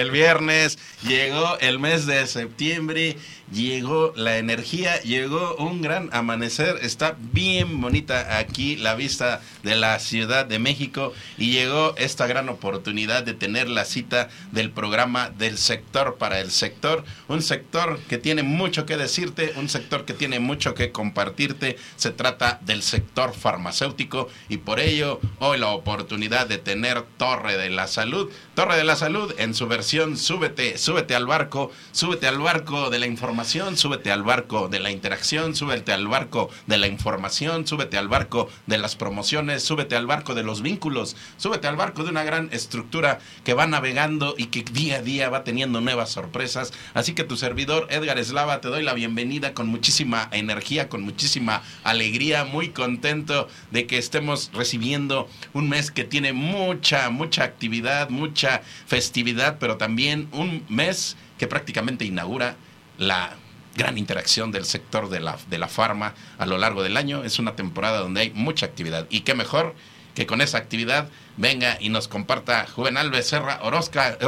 El viernes, llegó el mes de septiembre llegó la energía, llegó un gran amanecer, está bien bonita aquí la vista de la Ciudad de México y llegó esta gran oportunidad de tener la cita del programa del sector para el sector, un sector que tiene mucho que decirte, un sector que tiene mucho que compartirte, se trata del sector farmacéutico y por ello hoy la oportunidad de tener Torre de la Salud, Torre de la Salud en su versión súbete, súbete al barco, súbete al barco de la información súbete al barco de la interacción, súbete al barco de la información, súbete al barco de las promociones, súbete al barco de los vínculos, súbete al barco de una gran estructura que va navegando y que día a día va teniendo nuevas sorpresas. Así que tu servidor Edgar Eslava te doy la bienvenida con muchísima energía, con muchísima alegría, muy contento de que estemos recibiendo un mes que tiene mucha, mucha actividad, mucha festividad, pero también un mes que prácticamente inaugura la gran interacción del sector de la, de la farma a lo largo del año. Es una temporada donde hay mucha actividad. Y qué mejor que con esa actividad venga y nos comparta Juvenal Becerra Orozca,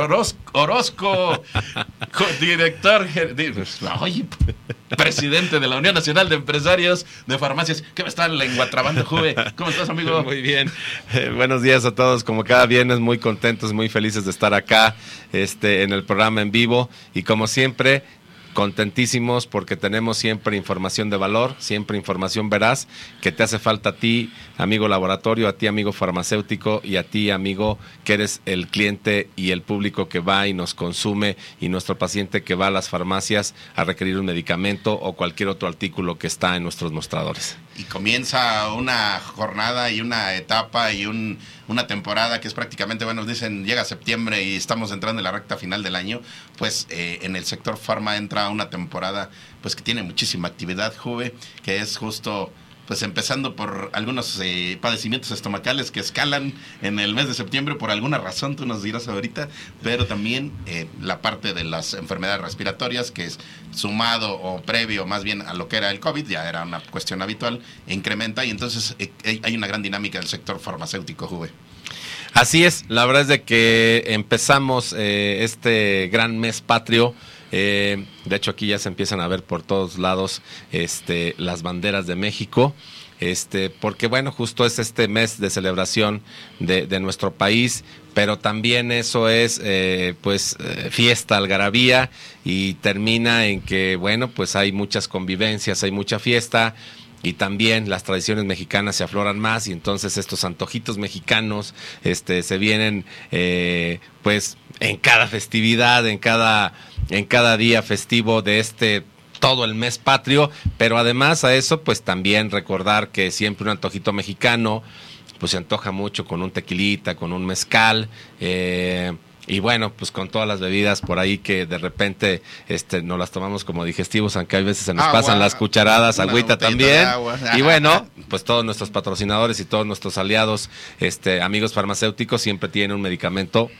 Orozco, director, oye, presidente de la Unión Nacional de Empresarios de Farmacias. ¿Qué me está lenguatrabando, Juve? ¿Cómo estás, amigo? Muy bien. Eh, buenos días a todos. Como cada viernes, muy contentos, muy felices de estar acá este, en el programa en vivo. Y como siempre, contentísimos porque tenemos siempre información de valor, siempre información veraz que te hace falta a ti, amigo laboratorio, a ti, amigo farmacéutico y a ti, amigo, que eres el cliente y el público que va y nos consume y nuestro paciente que va a las farmacias a requerir un medicamento o cualquier otro artículo que está en nuestros mostradores. Y comienza una jornada y una etapa y un una temporada que es prácticamente, bueno, nos dicen llega septiembre y estamos entrando en la recta final del año, pues eh, en el sector farma entra una temporada pues que tiene muchísima actividad, Juve, que es justo pues empezando por algunos eh, padecimientos estomacales que escalan en el mes de septiembre por alguna razón, tú nos dirás ahorita, pero también eh, la parte de las enfermedades respiratorias, que es sumado o previo más bien a lo que era el COVID, ya era una cuestión habitual, incrementa y entonces eh, hay una gran dinámica del sector farmacéutico, Juve. Así es, la verdad es de que empezamos este gran mes patrio eh, de hecho, aquí ya se empiezan a ver por todos lados este, las banderas de México. Este, porque bueno, justo es este mes de celebración de, nuestro país, pero también eso es eh, pues eh, fiesta, algarabía, y termina en que bueno, pues hay muchas convivencias, hay mucha fiesta, y también las tradiciones mexicanas se afloran más y entonces estos antojitos mexicanos este se vienen pues en cada festividad en cada en cada día festivo de este todo el mes patrio pero además a eso pues también recordar que siempre un antojito mexicano pues se antoja mucho con un tequilita con un mezcal eh, y bueno, pues con todas las bebidas por ahí que de repente este, nos las tomamos como digestivos, aunque hay veces se nos pasan las cucharadas, agüita también. Y bueno, pues todos nuestros patrocinadores y todos nuestros aliados, este, amigos farmacéuticos, siempre tienen un medicamento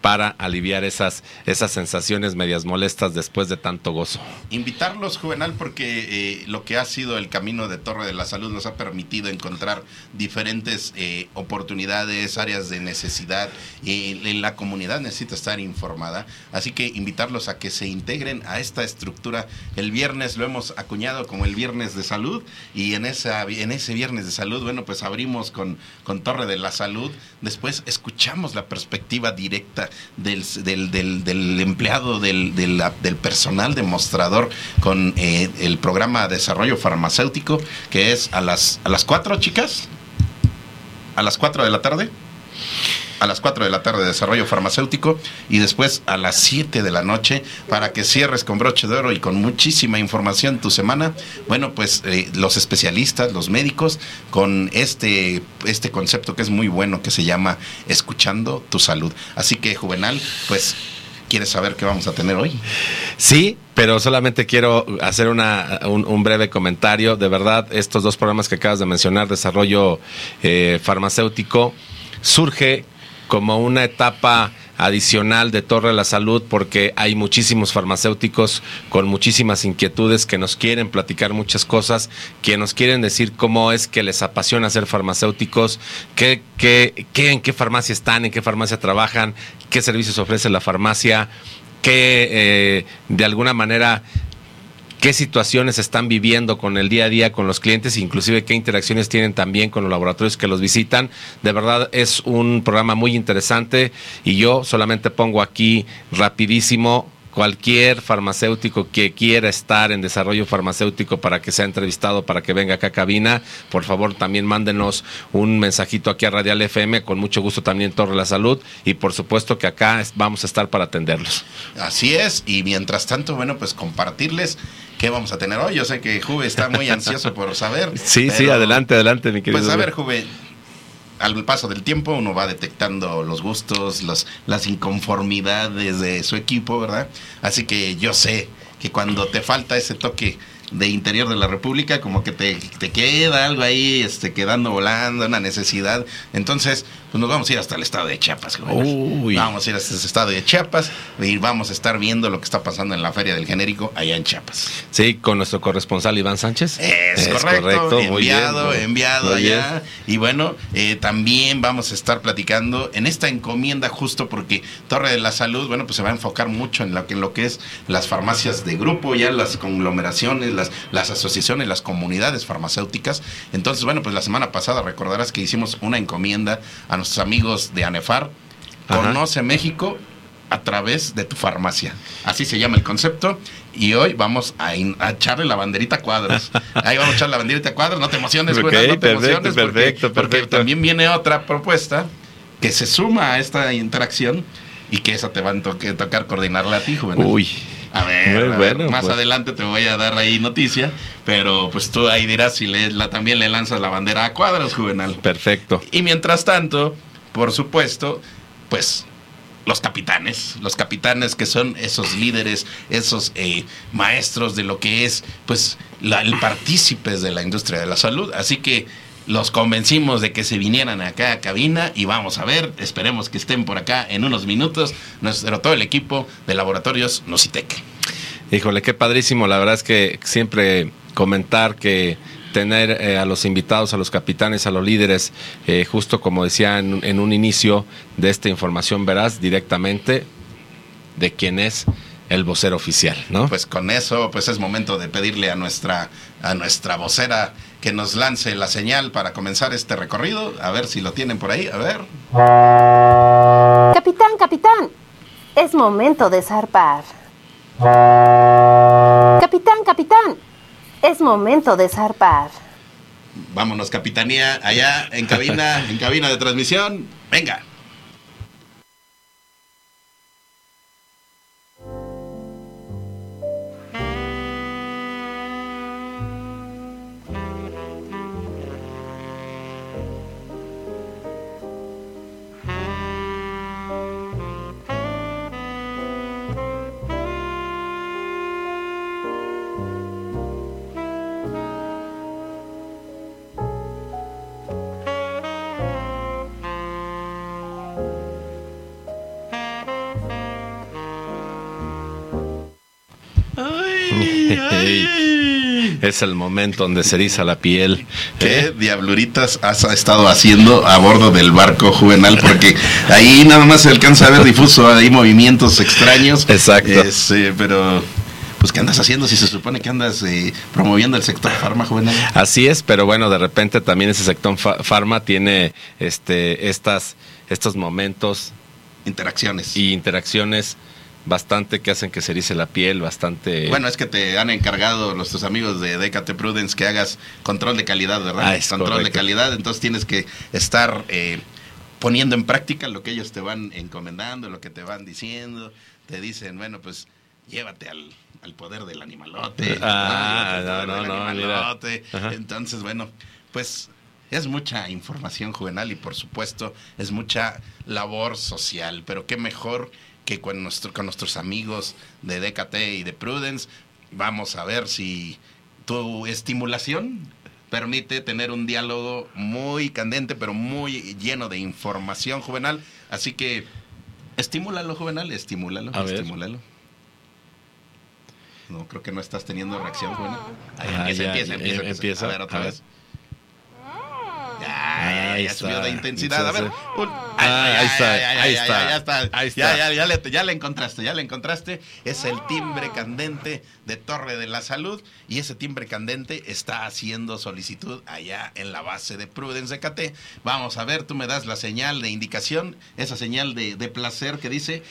para aliviar esas, esas sensaciones medias molestas después de tanto gozo. Invitarlos, Juvenal, porque eh, lo que ha sido el camino de Torre de la Salud nos ha permitido encontrar diferentes eh, oportunidades, áreas de necesidad y la comunidad necesita estar informada. Así que invitarlos a que se integren a esta estructura. El viernes lo hemos acuñado como el viernes de salud y en, esa, en ese viernes de salud, bueno, pues abrimos con, con Torre de la Salud. Después escuchamos la perspectiva directa del, del, del, del empleado, del, del, personal demostrador con eh, el programa Desarrollo Farmacéutico, que es a las, a las 4, chicas, a las 4 de la tarde a las 4 de la tarde de desarrollo farmacéutico y después a las 7 de la noche para que cierres con broche de oro y con muchísima información tu semana. Bueno, pues eh, los especialistas, los médicos, con este, este concepto que es muy bueno que se llama escuchando tu salud. Así que, Juvenal, pues ¿Quieres saber qué vamos a tener hoy? Sí, pero solamente quiero hacer una, un, un, breve comentario. De verdad, estos dos programas que acabas de mencionar, desarrollo eh, farmacéutico, surge como una etapa adicional de Torre de la Salud porque hay muchísimos farmacéuticos con muchísimas inquietudes que nos quieren platicar muchas cosas, que nos quieren decir cómo es que les apasiona ser farmacéuticos, qué, en qué farmacia están, en qué farmacia trabajan, qué servicios ofrece la farmacia, que eh, de alguna manera qué situaciones están viviendo con el día a día con los clientes, inclusive qué interacciones tienen también con los laboratorios que los visitan. De verdad es un programa muy interesante y yo solamente pongo aquí rapidísimo cualquier farmacéutico que quiera estar en desarrollo farmacéutico para que sea entrevistado, para que venga acá a cabina, por favor también mándenos un mensajito aquí a Radial FM, con mucho gusto también Torre la Salud y por supuesto que acá vamos a estar para atenderlos. Así es, y mientras tanto, bueno, pues compartirles qué vamos a tener hoy. Yo sé que Juve está muy ansioso por saber. Sí, pero, sí, adelante, adelante, mi querido. Pues a ver, Juve, al paso del tiempo uno va detectando los gustos, los, las inconformidades de su equipo, ¿verdad? Así que yo sé que cuando te falta ese toque de interior de la República, como que te, te queda algo ahí, este, quedando volando, una necesidad. Entonces, pues nos vamos a ir hasta el estado de Chiapas. Uy. Vamos a ir hasta ese estado de Chiapas y vamos a estar viendo lo que está pasando en la Feria del Genérico allá en Chiapas. Sí, con nuestro corresponsal Iván Sánchez. Es, es correcto, correcto, enviado, muy bien, enviado muy allá. Bien. Y bueno, eh, también vamos a estar platicando en esta encomienda justo porque Torre de la Salud, bueno, pues se va a enfocar mucho en lo que, en lo que es las farmacias de grupo, ya las conglomeraciones, las, las asociaciones, las comunidades farmacéuticas. Entonces, bueno, pues la semana pasada recordarás que hicimos una encomienda a nuestros amigos de ANEFAR. Ajá. Conoce México a través de tu farmacia. Así se llama el concepto. Y hoy vamos a, a echarle la banderita a cuadros. Ahí vamos a echar la banderita a cuadros. No te emociones, okay. No te perfecto, emociones. Porque, perfecto. porque también viene otra propuesta que se suma a esta interacción y que esa te va a to tocar coordinarla a ti, joven. Uy. A ver, a ver bueno, más pues. adelante te voy a dar ahí noticia, pero pues tú ahí dirás si le, la, también le lanzas la bandera a cuadros, Juvenal. Perfecto. Y mientras tanto, por supuesto, pues los capitanes, los capitanes que son esos líderes, esos eh, maestros de lo que es, pues, la, el partícipes de la industria de la salud. Así que los convencimos de que se vinieran acá a cabina y vamos a ver, esperemos que estén por acá en unos minutos, nuestro todo el equipo de laboratorios Nocitec. Híjole, qué padrísimo, la verdad es que siempre comentar que tener eh, a los invitados, a los capitanes, a los líderes, eh, justo como decía en, en, un inicio de esta información, verás directamente de quién es el vocero oficial, ¿no? Pues con eso, pues es momento de pedirle a nuestra, a nuestra vocera que nos lance la señal para comenzar este recorrido. A ver si lo tienen por ahí, a ver. Capitán, capitán, es momento de zarpar. Capitán, capitán, es momento de zarpar. Vámonos, capitanía, allá en cabina, en cabina de transmisión. Venga. Es el momento donde se eriza la piel. ¿Qué ¿Eh? diabluritas has estado haciendo a bordo del barco juvenal? Porque ahí nada más se alcanza a ver difuso, hay movimientos extraños. Exacto. Es, eh, pero pues ¿qué andas haciendo si se supone que andas eh, promoviendo el sector farma juvenil? Así es, pero bueno, de repente también ese sector fa farma tiene este estas estos momentos interacciones. y interacciones bastante que hacen que se erice la piel, bastante... Bueno, es que te han encargado nuestros amigos de Decate Prudence que hagas control de calidad, ¿verdad? Ah, es control de calidad, entonces tienes que estar eh, poniendo en práctica lo que ellos te van encomendando, lo que te van diciendo. Te dicen, bueno, pues llévate al, al poder del animalote. Ah, no, no, no, animalote. Entonces, bueno, pues es mucha información juvenal y por supuesto es mucha labor social, pero qué mejor que con, nuestro, con nuestros amigos de DKT y de Prudence. Vamos a ver si tu estimulación permite tener un diálogo muy candente, pero muy lleno de información juvenal. Así que estimúlalo, juvenal, estimúlalo, A ver. estimúlalo. No, creo que no estás teniendo reacción, juvenal. Ahí Ah, empieza, ya, empieza, ya, empieza, em- empieza. empieza. A ver, otra A ver. Ya, ya, Ahí ya subió de intensidad. A ver. Ah, ahí está, ahí está, ya, está. ahí está. ya, ya le, ya le encontraste, ya le encontraste. Es el timbre candente de Torre de la Salud y ese timbre candente está haciendo solicitud allá en la base de Prudence de KT. Vamos a ver, tú me das la señal de indicación, esa señal de, de placer que dice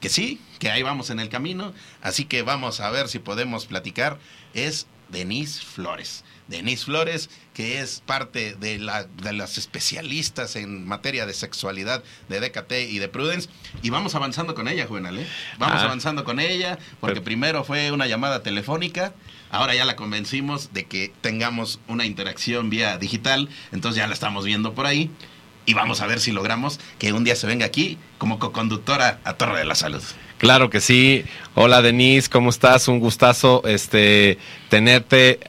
que sí, que ahí vamos en el camino. Así que vamos a ver si podemos platicar. Es Denise Flores. Denise Flores, que es parte de, la, de las especialistas en materia de sexualidad de DKT y de Prudence. Y vamos avanzando con ella, Juvenal. ¿eh? Vamos Ah. avanzando con ella, porque Pero- primero fue una llamada telefónica. Ahora ya la convencimos de que tengamos una interacción vía digital. Entonces ya la estamos viendo por ahí. Y vamos a ver si logramos que un día se venga aquí como coconductora a Torre de la Salud. Claro que sí. Hola Denise, ¿cómo estás? Un gustazo este tenerte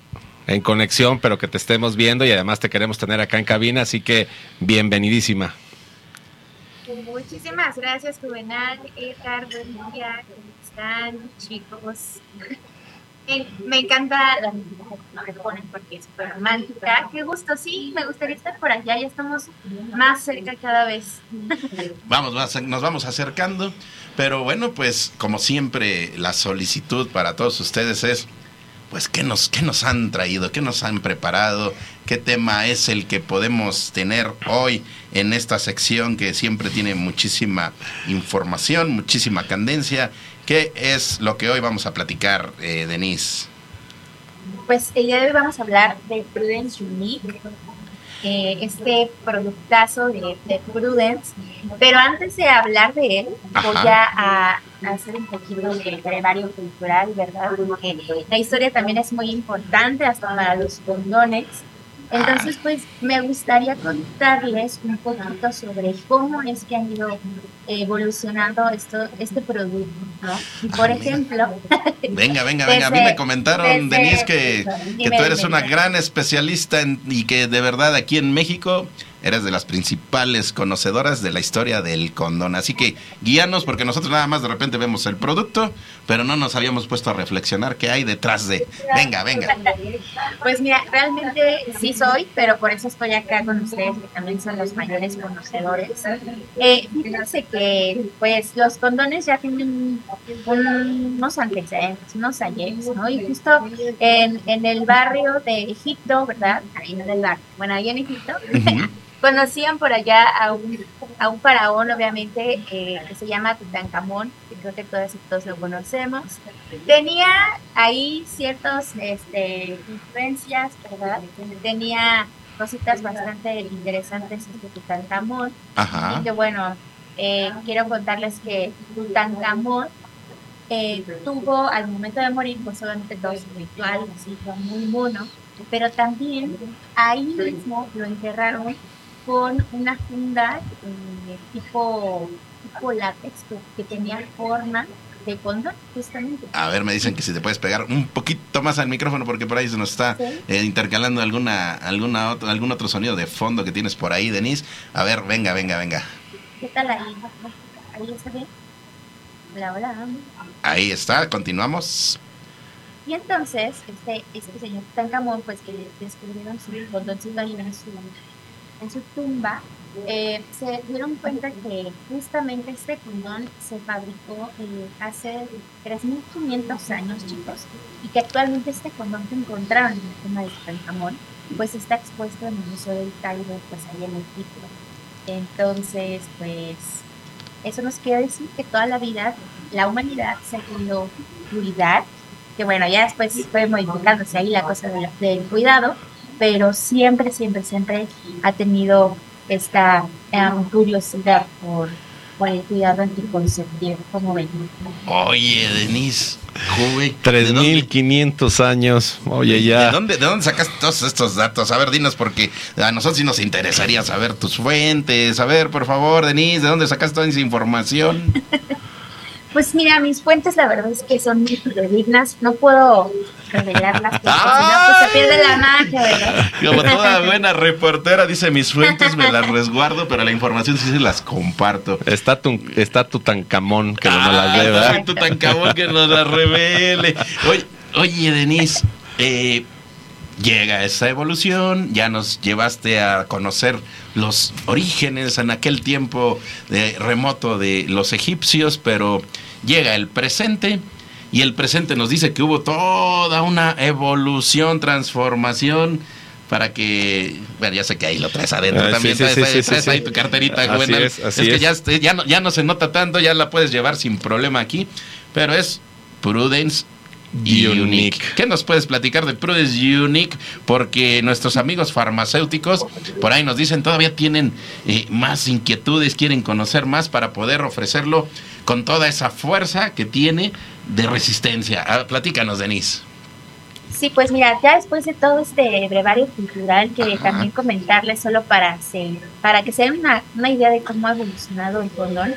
en conexión, pero que te estemos viendo y además te queremos tener acá en cabina, así que bienvenidísima. Muchísimas gracias, Juvenal, Edgar, buen día, ¿cómo están, chicos? Me, me encanta la música que me ponen porque es súper romántica. Qué gusto, sí, me gustaría estar por allá, ya estamos más cerca cada vez. Vamos, nos vamos acercando, pero bueno, pues como siempre la solicitud para todos ustedes es, pues, ¿qué nos, qué nos han traído? ¿Qué nos han preparado? ¿Qué tema es el que podemos tener hoy en esta sección que siempre tiene muchísima información, muchísima candencia? ¿Qué es lo que hoy vamos a platicar, eh, Denise? Pues el día de hoy vamos a hablar de Prudence Unique, eh, este productazo de, de Prudence. Pero antes de hablar de él, voy Ajá. a hacer un poquito de brevario cultural, ¿verdad? Porque la historia también es muy importante hasta para los condones. Entonces, pues me gustaría contarles un poquito sobre cómo es que han ido evolucionando esto, este producto, ¿no? Y por ejemplo, Venga, venga, venga. A mí me comentaron, desde- Denise, que, Dime, que tú eres dime. una gran especialista en- y que de verdad aquí en México eres de las principales conocedoras de la historia del condón. Así que guíanos, porque nosotros nada más de repente vemos el producto, pero no nos habíamos puesto a reflexionar qué hay detrás de. Venga, venga. Pues mira, realmente sí soy, pero por eso estoy acá con ustedes, que también son los mayores conocedores. Eh, fíjense que pues los condones ya tienen un- unos antecedentes, unos ayeres, ¿no? Y justo en, en el barrio de Egipto, ¿verdad? Ahí en el barrio, bueno, ahí en Egipto, Ujú. Conocían por allá a un, a un faraón, obviamente, eh, que se llama Tutankamón, que creo que todas y todos lo conocemos. Tenía ahí ciertas este, influencias, ¿verdad? Tenía cositas bastante interesantes este Tutankamón. Ajá. Y que bueno, eh, quiero contarles que Tutankamón eh, tuvo al momento de morir, pues obviamente todo su ritual, así fue muy mono, pero también ahí mismo lo enterraron con una funda eh, tipo, tipo látex que, tenía forma de condón, justamente. A ver, me dicen que si te puedes pegar un poquito más al micrófono porque por ahí se nos está ¿Sí? eh, intercalando alguna, alguna otro, algún otro sonido de fondo que tienes por ahí, Denise. A ver, venga, venga, venga. ¿Qué tal ahí? ¿Ahí está bien? Hola, hola. Ahí está, continuamos. Y entonces, este, este señor Tutankamón, pues que descubrieron su condoncito ahí en su, en su tumba, eh, se dieron cuenta que justamente este condón se fabricó eh, hace 3.500 años, chicos, y que actualmente este condón que encontraron en la tumba de Tutankamón, pues está expuesto en el Museo del Cairo, pues ahí en Egipto. Entonces, pues, Eso nos quiere decir que toda la vida la humanidad se ha querido cuidar, que bueno, ya después fue modificándose ahí la cosa del cuidado, pero siempre, siempre, siempre ha tenido esta em, curiosidad por, por el cuidado anticonceptivo, como ven. Oye, Denise, joven. ¿de dónde- 3500 años. Oye, ¿De ya. dónde, ¿De dónde sacaste todos estos datos? A ver, dinos, porque a nosotros sí nos interesaría saber tus fuentes. A ver, por favor, Denise, ¿de dónde sacaste toda esa información? Pues mira, mis fuentes la verdad es que son muy fidedignas, no puedo revelarlas porque si no pues se pierde la magia, ¿verdad? Como toda buena reportera, dice mis fuentes, me las resguardo, pero la información sí se las comparto. Está tu, está tu tancamón que no me las Ah, dé, ¿verdad? soy Tutankamón que nos la revele. Oye, oye Denise, eh, llega esa evolución, ya nos llevaste a conocer los orígenes en aquel tiempo de remoto de los egipcios, pero llega el presente y el presente nos dice que hubo toda una evolución, transformación para que, bueno, ya sé que ahí lo traes adentro Ah, también, sí, sí, traes, sí, ahí tu carterita, Así Juvenal. es, así que es. ya, este, ya, no, ya no se nota tanto, ya la puedes llevar sin problema aquí, pero es Prudence Unique. Unique. ¿Qué nos puedes platicar de Prudence Unique? Porque nuestros amigos farmacéuticos por ahí nos dicen todavía tienen eh, más inquietudes, quieren conocer más para poder ofrecerlo con toda esa fuerza que tiene de resistencia. Ah, platícanos, Denise. Sí, pues mira, ya después de todo este brevario cultural, que Ajá. también comentarles solo para, se- para que se den una, una idea de cómo ha evolucionado el condón,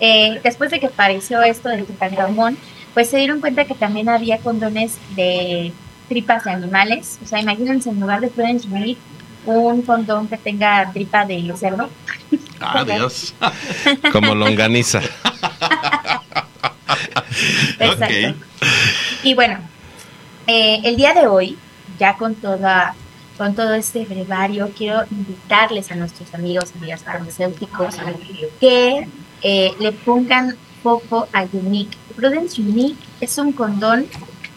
eh, después de que apareció esto del Tutankamón, pues se dieron cuenta que también había condones de tripas de animales, o sea, imagínense en lugar de Prudence Unique, un condón que tenga tripa de cerdo. Adiós. Como longaniza. Exacto. Y bueno, eh, el día de hoy, ya con toda con todo este brevario, quiero invitarles a nuestros amigos, amigas farmacéuticos, que eh, le pongan foco a Unique. Prudence Unique es un condón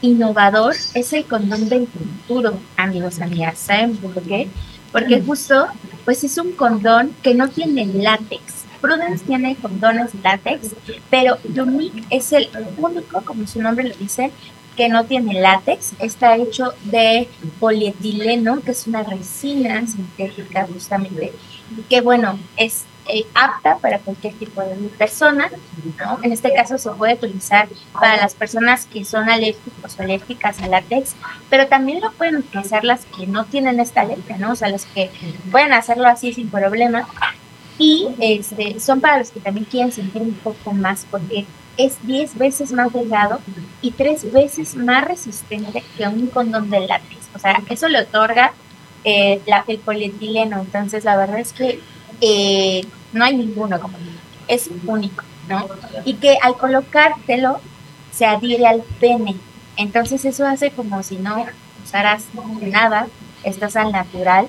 innovador, es el condón del futuro, amigos, amigas. ¿Saben por qué? Porque justo, pues es un condón que no tiene látex. Prudence tiene condones látex, pero Unique es el único, como su nombre lo dice, que no tiene látex. Está hecho de polietileno, que es una resina sintética justamente, que bueno, es eh, apta para cualquier tipo de persona, ¿no? En este caso se puede utilizar para las personas que son alérgicos o alérgicas al látex, pero también lo pueden utilizar las que no tienen esta alergia, ¿no? O sea, las que pueden hacerlo así sin problema. Y este, son para los que también quieren sentir un poco más, porque es 10 veces más delgado y 3 veces más resistente que un condón de látex. O sea, eso le otorga eh, la, el polietileno. Entonces, la verdad es que eh, no hay ninguno como es único, ¿no? Y que al colocártelo se adhiere al pene. Entonces, eso hace como si no usaras nada, estás al natural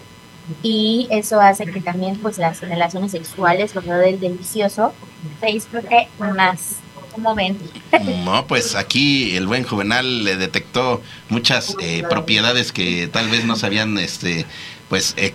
y eso hace que también pues las relaciones sexuales, lo del delicioso, se disfrute más. Como ven, No, pues aquí el buen Juvenal le detectó muchas eh, propiedades que tal vez no sabían, este, pues, eh,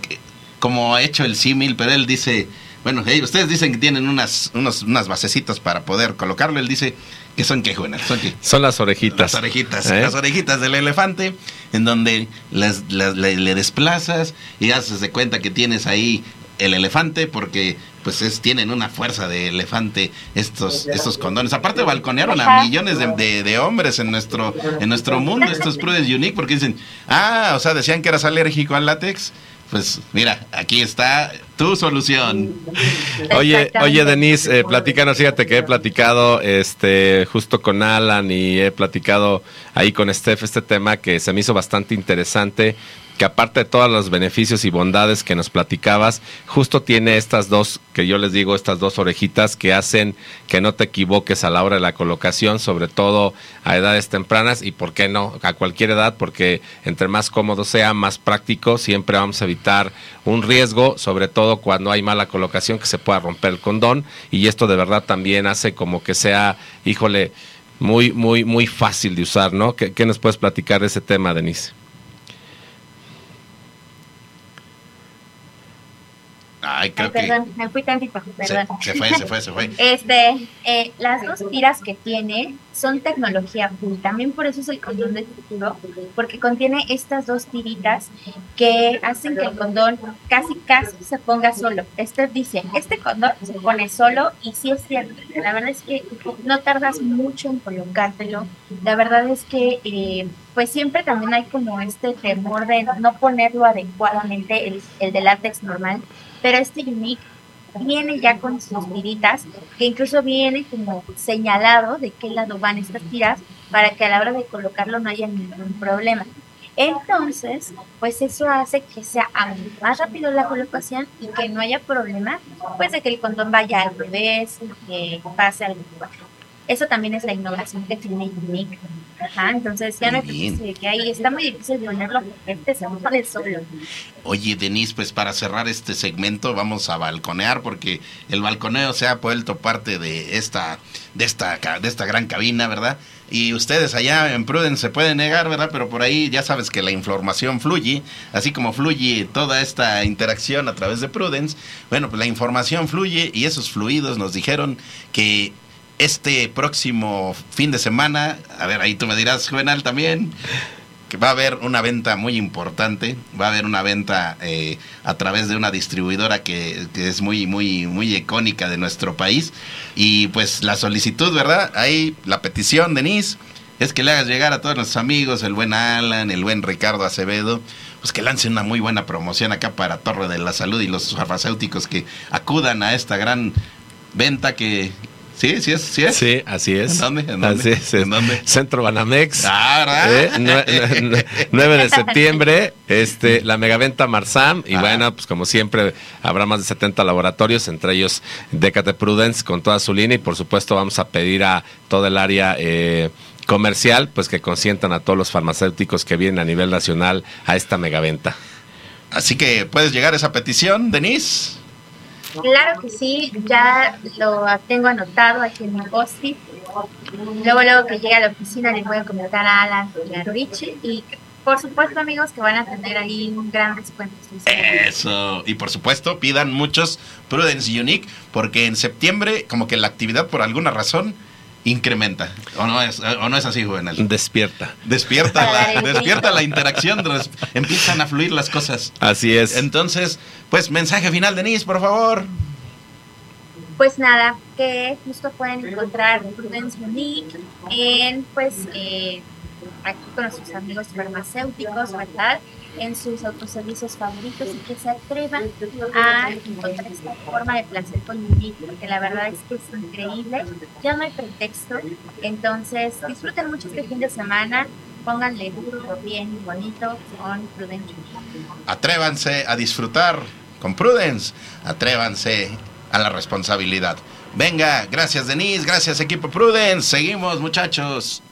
como ha hecho el símil, pero él dice, bueno, eh, ustedes dicen que tienen unas, unos, unas basecitas para poder colocarlo, él dice que son qué, Juvenal, son qué. Son las orejitas. Las orejitas, ¿Eh? las orejitas del elefante, en donde las, las- le, le desplazas y haces de cuenta que tienes ahí el elefante, porque pues es, tienen una fuerza de elefante estos, estos condones. Aparte balconearon a millones de, de- de hombres en nuestro, en nuestro mundo, estos Prudence Unique, porque dicen, ah, o sea, decían que eras alérgico al látex. Pues mira, aquí está tu solución. Oye, oye, Denise, eh, platícanos, fíjate que he platicado este justo con Alan y he platicado ahí con Steph este tema que se me hizo bastante interesante, que aparte de todos los beneficios y bondades que nos platicabas, justo tiene estas dos, que yo les digo, estas dos orejitas que hacen que no te equivoques a la hora de la colocación, sobre todo a edades tempranas y por qué no, a cualquier edad, porque entre más cómodo sea, más práctico, siempre vamos a evitar un riesgo, sobre todo cuando hay mala colocación, que se pueda romper el condón y esto de verdad también hace como que sea, híjole, muy, muy, muy fácil de usar, ¿no? ¿Qué, qué nos puedes platicar de ese tema, Denise? Ay, creo Ay, perdón, que me fui tantito, se, perdón. se fue, se fue, se fue. Este, eh, las dos tiras que tiene son tecnología full. También por eso es el condón del futuro, porque contiene estas dos tiritas que hacen que el condón casi casi se ponga solo. Este dice, este condón se pone solo y sí es cierto. La verdad es que no tardas mucho en colocártelo. La verdad es que eh, pues siempre también hay como este temor de no ponerlo adecuadamente, el, el de látex normal, pero este Unique viene ya con sus tiritas, que incluso viene como señalado de qué lado van estas tiras para que a la hora de colocarlo no haya ningún problema. Entonces, pues eso hace que sea más rápido la colocación y que no haya problema, pues de que el condón vaya al revés, que pase igual. Eso también es la innovación que tiene Unique. Ajá, entonces ya no de que ahí está muy difícil ponerlo porque este se pone solo. Oye, Denise, pues para cerrar este segmento vamos a balconear porque el balconeo se ha vuelto parte de esta, de esta, de esta gran cabina, ¿verdad? Y ustedes allá en Prudence se pueden negar, ¿verdad? Pero por ahí ya sabes que la información fluye, así como fluye toda esta interacción a través de Prudence. Bueno, pues la información fluye y esos fluidos nos dijeron que este próximo fin de semana, a ver, ahí tú me dirás, Juvenal, también, que va a haber una venta muy importante, va a haber una venta eh, a través de una distribuidora que, que es muy, muy, muy icónica de nuestro país. Y pues la solicitud, ¿verdad? Ahí la petición, Denise, es que le hagas llegar a todos nuestros amigos, el buen Alan, el buen Ricardo Acevedo, pues que lancen una muy buena promoción acá para Torre de la Salud y los farmacéuticos que acudan a esta gran venta que... Sí, sí es, sí es. Sí, así es. ¿En dónde? ¿En dónde? Así es. ¿En dónde? Centro Banamex. Ah, Eh, ¿verdad? nue- nue- 9 de septiembre, este, la megaventa Marsam. Y Ah. bueno, pues como siempre, habrá más de 70 laboratorios, entre ellos Decate Prudence con toda su línea. Y por supuesto, vamos a pedir a todo el área eh, comercial, pues que consientan a todos los farmacéuticos que vienen a nivel nacional a esta megaventa. Así que puedes llegar a esa petición, Denise. Claro que sí, ya lo tengo anotado aquí en mi post-it. Luego, luego que llegue a la oficina, les voy a comentar a Alan y a Richie. Y por supuesto, amigos, que van a tener ahí un gran descuento. Eso. Y por supuesto, pidan muchos Prudence Unique, porque en septiembre, como que la actividad por alguna razón incrementa. ¿O no es, o no es así, Juvenal? Despierta. Despierta la, despierta la interacción, res- empiezan a fluir las cosas. Así es. Entonces, pues mensaje final, Denise, por favor. Pues nada, que justo pueden encontrar Prudence Unique en, pues, eh, aquí con nuestros amigos farmacéuticos, ¿verdad? En sus autoservicios favoritos y que se atrevan a encontrar esta forma de placer con Unique, porque la verdad es que es increíble, ya no hay pretexto. Entonces, disfruten mucho este fin de semana, pónganle duro, bien, bonito con Prudence. Atrévanse a disfrutar con Prudence. Atrévanse a la responsabilidad. Venga, gracias Denise, gracias equipo Prudence. Seguimos muchachos.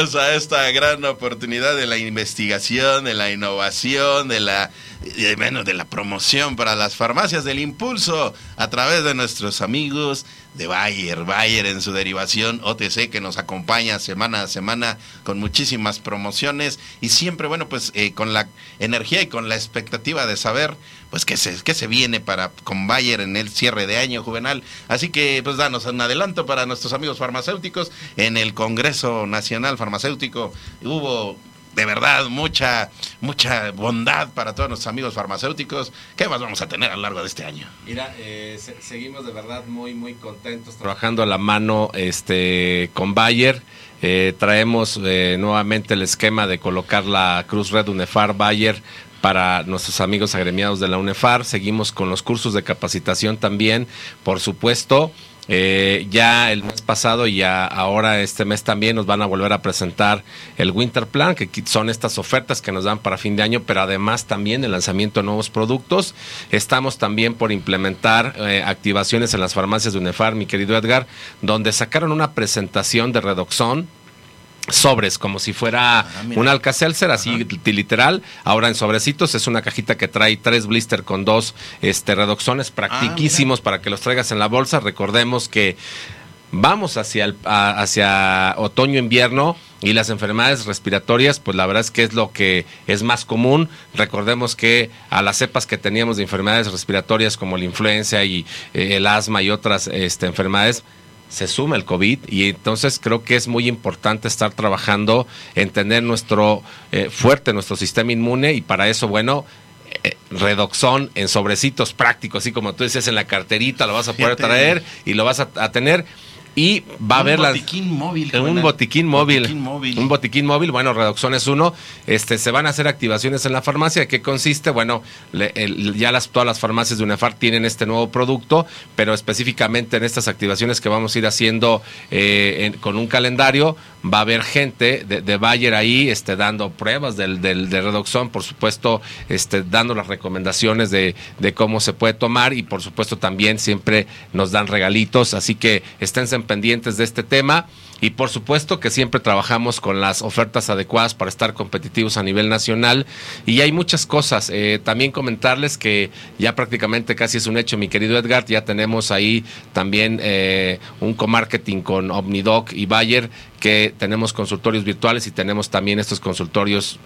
A esta gran oportunidad de la investigación, de la innovación, de la de, bueno, de la promoción para las farmacias del impulso a través de nuestros amigos de Bayer, Bayer en su derivación OTC que nos acompaña semana a semana con muchísimas promociones y siempre, bueno, pues eh, con la energía y con la expectativa de saber pues qué se, qué se viene para con Bayer en el cierre de año juvenal. Así que pues danos un adelanto para nuestros amigos farmacéuticos en el Congreso Nacional Farmacéutico hubo de verdad mucha mucha bondad para todos nuestros amigos farmacéuticos. ¿Qué más vamos a tener a lo largo de este año? Mira, eh, se- seguimos de verdad muy, muy contentos trabajando a la mano este, con Bayer. Eh, traemos eh, nuevamente el esquema de colocar la Cruz Red UNEFAR Bayer para nuestros amigos agremiados de la UNEFAR. Seguimos con los cursos de capacitación también, por supuesto. Eh, ya el mes pasado y ahora este mes también nos van a volver a presentar el Winter Plan, que son estas ofertas que nos dan para fin de año, pero además también el lanzamiento de nuevos productos. Estamos también por implementar eh, activaciones en las farmacias de UNEFAR, mi querido Edgar, donde sacaron una presentación de Redoxón sobres, como si fuera Ah, un Alka-Seltzer, así literal. Ahora en sobrecitos es una cajita que trae tres blister con dos este, redoxones practiquísimos para que los traigas en la bolsa. Recordemos que vamos hacia, el, a- hacia otoño-invierno y las enfermedades respiratorias, pues la verdad es que es lo que es más común. Recordemos que a las cepas que teníamos de enfermedades respiratorias como la influenza y eh, el asma y otras este, enfermedades, se suma el COVID y entonces creo que es muy importante estar trabajando en tener nuestro eh, fuerte nuestro sistema inmune y para eso, bueno, eh, redoxón en sobrecitos prácticos, así como tú decías en la carterita, lo vas a poder traer y lo vas a, a tener y va a haber las botiquín móvil. un botiquín móvil. Botiquín móvil. Un botiquín móvil, bueno, Redoxón es uno. Este, se van a hacer activaciones en la farmacia. ¿Qué consiste? Bueno, le- el- ya las, todas las farmacias de UNEFAR tienen este nuevo producto, pero específicamente en estas activaciones que vamos a ir haciendo eh, en- con un calendario, va a haber gente de, de Bayer ahí este, dando pruebas del, del, de Redoxón, por supuesto, este, dando las recomendaciones de, de cómo se puede tomar y por supuesto también siempre nos dan regalitos, así que esténse pendientes de este tema. Y por supuesto que siempre trabajamos con las ofertas adecuadas para estar competitivos a nivel nacional. Y hay muchas cosas. Eh, también comentarles que ya prácticamente casi es un hecho, mi querido Edgar. Ya tenemos ahí también eh, un co-marketing con Omnidoc y Bayer, que tenemos consultorios virtuales y tenemos también estos consultorios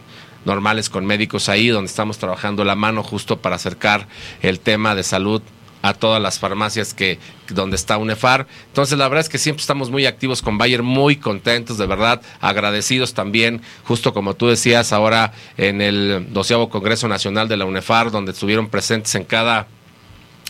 normales con médicos ahí, donde estamos trabajando la mano justo para acercar el tema de salud a todas las farmacias que donde está UNEFAR. Entonces, la verdad es que siempre estamos muy activos con Bayer, muy contentos, de verdad, agradecidos también, justo como tú decías, ahora en el doceavo Congreso Nacional de la UNEFAR, donde estuvieron presentes en cada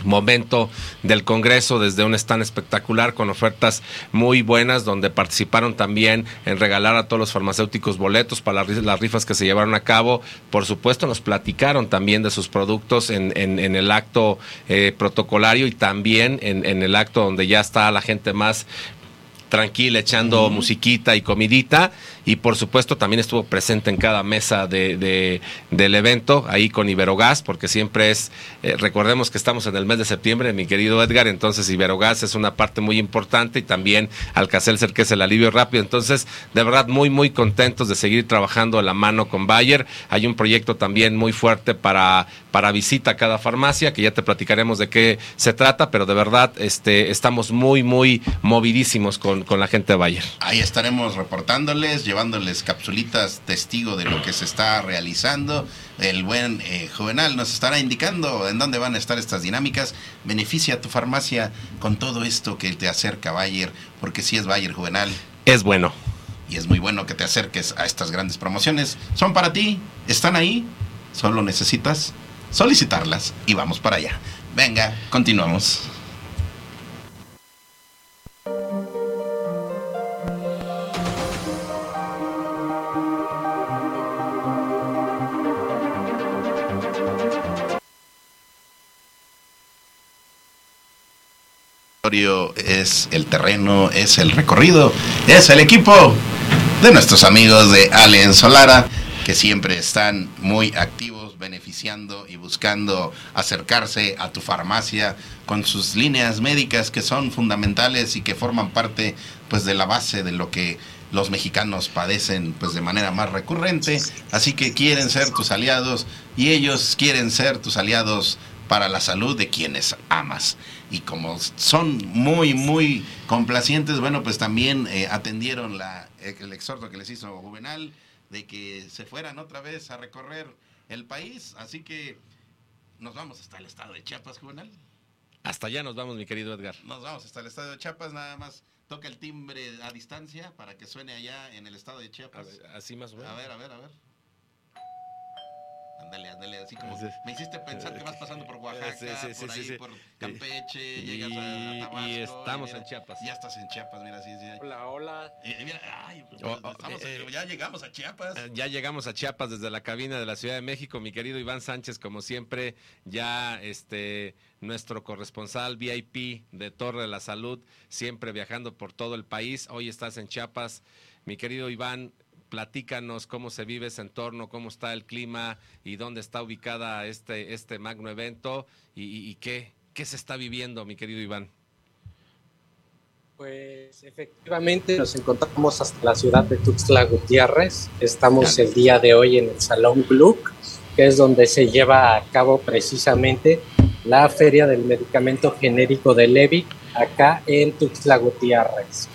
momento del Congreso desde un stand espectacular con ofertas muy buenas donde participaron también en regalar a todos los farmacéuticos boletos para las, ri- las rifas que se llevaron a cabo. Por supuesto nos platicaron también de sus productos en, en- en el acto eh, protocolario y también en, en el acto donde ya está la gente más tranquila echando musiquita y comidita y por supuesto también estuvo presente en cada mesa de, de- del evento ahí con Iberogas porque siempre es eh, recordemos que estamos en el mes de septiembre mi querido Edgar entonces Iberogas es una parte muy importante y también Alcacelser que es el alivio rápido. Entonces de verdad muy muy contentos de seguir trabajando a la mano con Bayer. Hay un proyecto también muy fuerte para para visita a cada farmacia que ya te platicaremos de qué se trata pero de verdad este estamos muy muy movidísimos con, con la gente de Bayer. Ahí estaremos reportándoles, llevándoles capsulitas testigo de lo que se está realizando. El buen eh, Juvenal nos estará indicando en dónde van a estar estas dinámicas. Beneficia a tu farmacia con todo esto que te acerca Bayer, porque si es Bayer Juvenal es bueno y es muy bueno que te acerques a estas grandes promociones. Son para ti, están ahí, solo necesitas solicitarlas y vamos para allá. Venga, continuamos. Es el terreno, es el recorrido, es el equipo de nuestros amigos de Allen Solara, que siempre están muy activos, beneficiando y buscando acercarse a tu farmacia con sus líneas médicas que son fundamentales y que forman parte pues de la base de lo que los mexicanos padecen pues de manera más recurrente, así que quieren ser tus aliados y ellos quieren ser tus aliados para la salud de quienes amas. Y como son muy, muy complacientes, bueno, pues también eh, atendieron la, el exhorto que les hizo Juvenal de que se fueran otra vez a recorrer el país. Así que nos vamos hasta el estado de Chiapas, Juvenal. hasta allá nos vamos mi querido Edgar Nos vamos hasta el estado de Chiapas, nada más toca el timbre a distancia para que suene allá en el estado de Chiapas. ver, así más o menos A ver, a ver, a ver. Ándale, ándale, así como me hiciste pensar que vas pasando por Oaxaca, por ahí, por Campeche, llegas a, Tabasco. Y estamos en Chiapas. Ya estás en Chiapas, mira, sí, sí. Hola, hola. mira, ay, oh, oh, eh, ya llegamos a Chiapas. Eh, ya llegamos a Chiapas desde la cabina de la Ciudad de México, mi querido Iván Sánchez, como siempre, ya este nuestro corresponsal VIP de Torre de la Salud, siempre viajando por todo el país. Hoy estás en Chiapas. Mi querido Iván, platícanos cómo se vive ese entorno, cómo está el clima y dónde está ubicada este, este magno evento y, qué, qué se está viviendo, mi querido Iván. Pues efectivamente nos encontramos hasta la ciudad de Tuxtla Gutiérrez. Estamos el día de hoy en el Salón Gluck, que es donde se lleva a cabo precisamente la Feria del Medicamento Genérico de Levi, acá en Tuxtla Gutiérrez.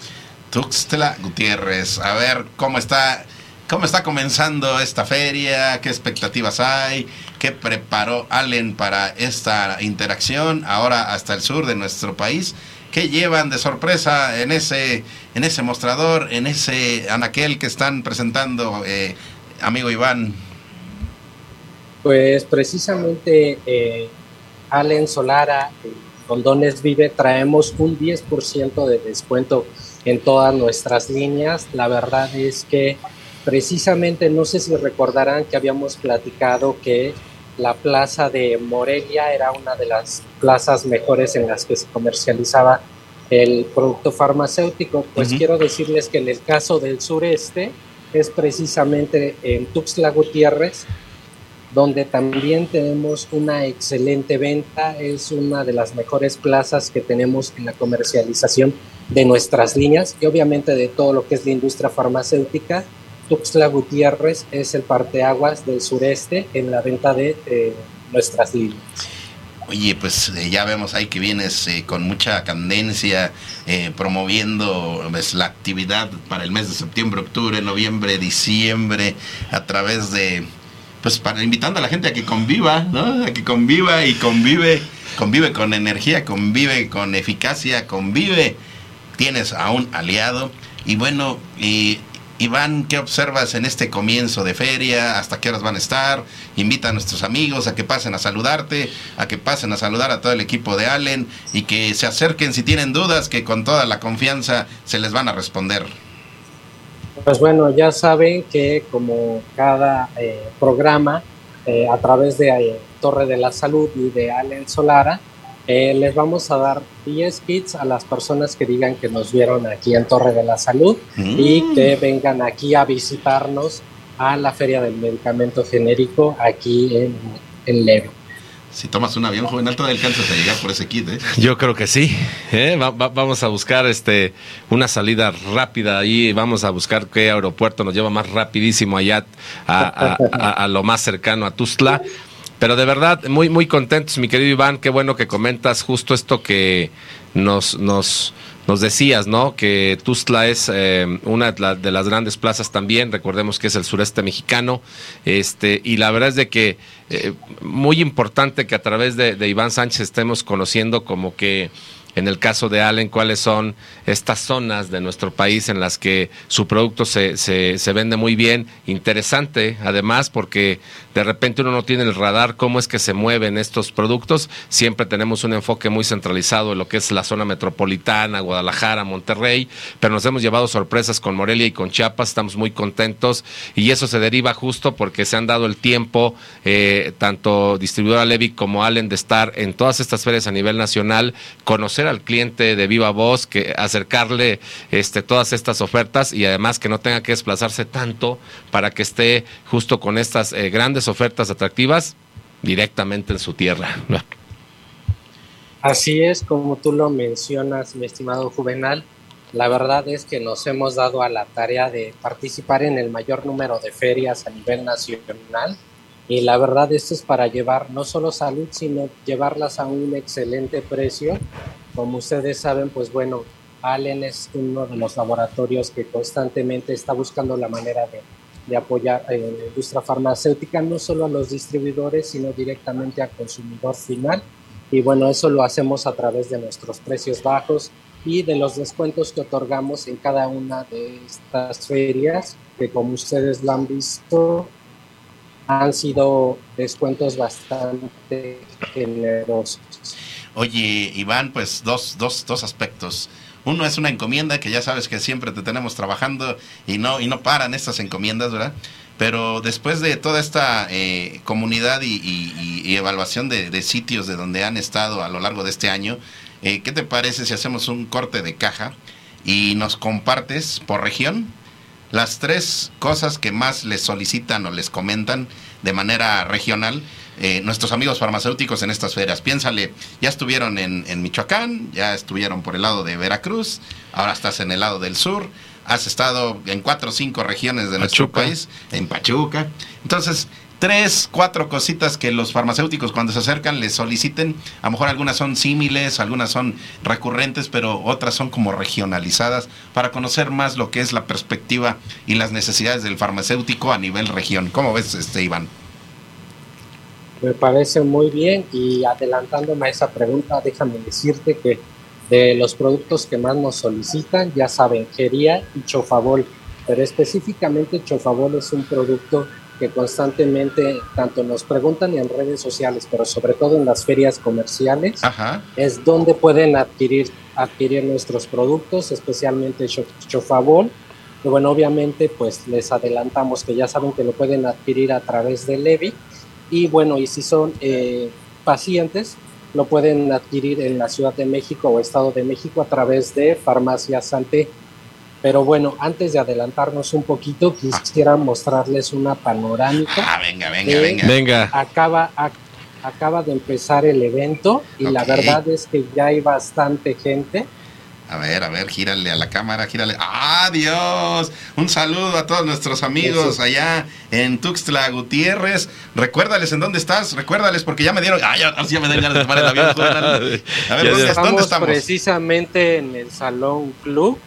Tuxtla Gutiérrez. A ver cómo está, cómo está comenzando esta feria, qué expectativas hay, qué preparó Allen para esta interacción ahora hasta el sur de nuestro país. ¿Qué llevan de sorpresa en ese, en ese mostrador, en ese anaquel que están presentando, eh, amigo Iván? Pues precisamente eh, Allen Solara, eh, Condones Vive, traemos un 10% de descuento en todas nuestras líneas. La verdad es que precisamente, no sé si recordarán que habíamos platicado que la plaza de Morelia era una de las plazas mejores en las que se comercializaba el producto farmacéutico. Pues quiero decirles que en el caso del sureste es precisamente en Tuxtla Gutiérrez, donde también tenemos una excelente venta, es una de las mejores plazas que tenemos en la comercialización de nuestras líneas y obviamente de todo lo que es la industria farmacéutica. Tuxtla Gutiérrez es el parteaguas del sureste en la venta de eh, nuestras líneas. Oye, pues eh, ya vemos ahí que vienes eh, con mucha candencia promoviendo pues, la actividad para el mes de septiembre, octubre, noviembre, diciembre, a través de, pues para invitando a la gente a que conviva, ¿no? A que conviva y convive, convive con energía, convive con eficacia, convive tienes a un aliado. Y bueno, y, Iván, ¿qué observas en este comienzo de feria? ¿Hasta qué horas van a estar? Invita a nuestros amigos a que pasen a saludarte, a que pasen a saludar a todo el equipo de Allen y que se acerquen si tienen dudas, que con toda la confianza se les van a responder. Pues bueno, ya saben que como cada eh, programa, eh, a través de eh, Torre de la Salud y de Allen Solara, eh, les vamos a dar 10 kits a las personas que digan que nos vieron aquí en Torre de la Salud y mm. que vengan aquí a visitarnos a la Feria del Medicamento Genérico aquí en, en Leve. Si tomas un avión joven alto, alcanzas a llegar por ese kit, ¿eh? Yo creo que sí. ¿eh? vamos a buscar este una salida rápida ahí. Vamos a buscar qué aeropuerto nos lleva más rapidísimo allá a, a lo más cercano a Tuzla. Pero de verdad, muy, muy contentos, mi querido Iván. Qué bueno que comentas justo esto que nos, nos, nos decías, ¿no? Que Tuzla es eh, una de las grandes plazas también. Recordemos que es el sureste mexicano. Este, y la verdad es de que eh, muy importante que a través de, de Iván Sánchez estemos conociendo como que en el caso de Allen, cuáles son estas zonas de nuestro país en las que su producto se, se, se, vende muy bien. Interesante, además, porque de repente uno no tiene el radar cómo es que se mueven estos productos. Siempre tenemos un enfoque muy centralizado en lo que es la zona metropolitana, Guadalajara, Monterrey, pero nos hemos llevado sorpresas con Morelia y con Chiapas. Estamos muy contentos y eso se deriva justo porque se han dado el tiempo, eh, tanto distribuidora Levi como Allen, de estar en todas estas ferias a nivel nacional, conocer al cliente de viva voz, que acercarle este, todas estas ofertas y además que no tenga que desplazarse tanto para que esté justo con estas eh, grandes ofertas atractivas directamente en su tierra. Así es, como tú lo mencionas, mi estimado Juvenal, la verdad es que nos hemos dado a la tarea de participar en el mayor número de ferias a nivel nacional y la verdad esto es para llevar no solo salud, sino llevarlas a un excelente precio como ustedes saben, pues bueno, Allen es uno de los laboratorios que constantemente está buscando la manera de, de apoyar en la industria farmacéutica, no solo a los distribuidores, sino directamente al consumidor final. Y bueno, eso lo hacemos a través de nuestros precios bajos y de los descuentos que otorgamos en cada una de estas ferias, que como ustedes lo han visto, han sido descuentos bastante generosos. Oye, Iván, pues dos, dos, dos aspectos. Uno es una encomienda que ya sabes que siempre te tenemos trabajando y no, y no paran estas encomiendas, ¿verdad? Pero después de toda esta eh, comunidad y, evaluación de, sitios de donde han estado a lo largo de este año, eh, ¿qué te parece si hacemos un corte de caja y nos compartes por región las tres cosas que más les solicitan o les comentan de manera regional eh, nuestros amigos farmacéuticos en estas ferias. Piénsale, ya estuvieron en, Michoacán, ya estuvieron por el lado de Veracruz, ahora estás en el lado del sur, has estado en cuatro o cinco regiones de nuestro país, en Pachuca. Entonces, tres, cuatro cositas que los farmacéuticos cuando se acercan les soliciten. A lo mejor algunas son símiles, algunas son recurrentes, pero otras son como regionalizadas para conocer más lo que es la perspectiva y las necesidades del farmacéutico a nivel región. ¿Cómo ves, este Iván? Me parece muy bien y adelantándome a esa pregunta, déjame decirte que de los productos que más nos solicitan, ya saben, Gería y Chofabol, pero específicamente Chofabol es un producto que constantemente tanto nos preguntan en redes sociales, pero sobre todo en las ferias comerciales, es donde pueden adquirir, adquirir nuestros productos, especialmente Chofabol. Y bueno, obviamente pues les adelantamos que ya saben que lo pueden adquirir a través de Levi y bueno, y si son eh, pacientes, lo pueden adquirir en la Ciudad de México o Estado de México a través de Farmacia Santé. Pero bueno, antes de adelantarnos un poquito, quisiera mostrarles una panorámica. Ah, venga, venga, venga. venga. Acaba, acaba de empezar el evento y la verdad es que ya hay bastante gente. A ver, a ver, gírale a la cámara, gírale. ¡Adiós! Un saludo a todos nuestros amigos allá en Tuxtla Gutiérrez. Recuérdales en dónde estás, recuérdales porque ya me dieron. ¡Ay, ahora sí ya me dieron ganas de tomar el avión! A ver, ¿dónde, estamos, estamos? Precisamente en el Salón Club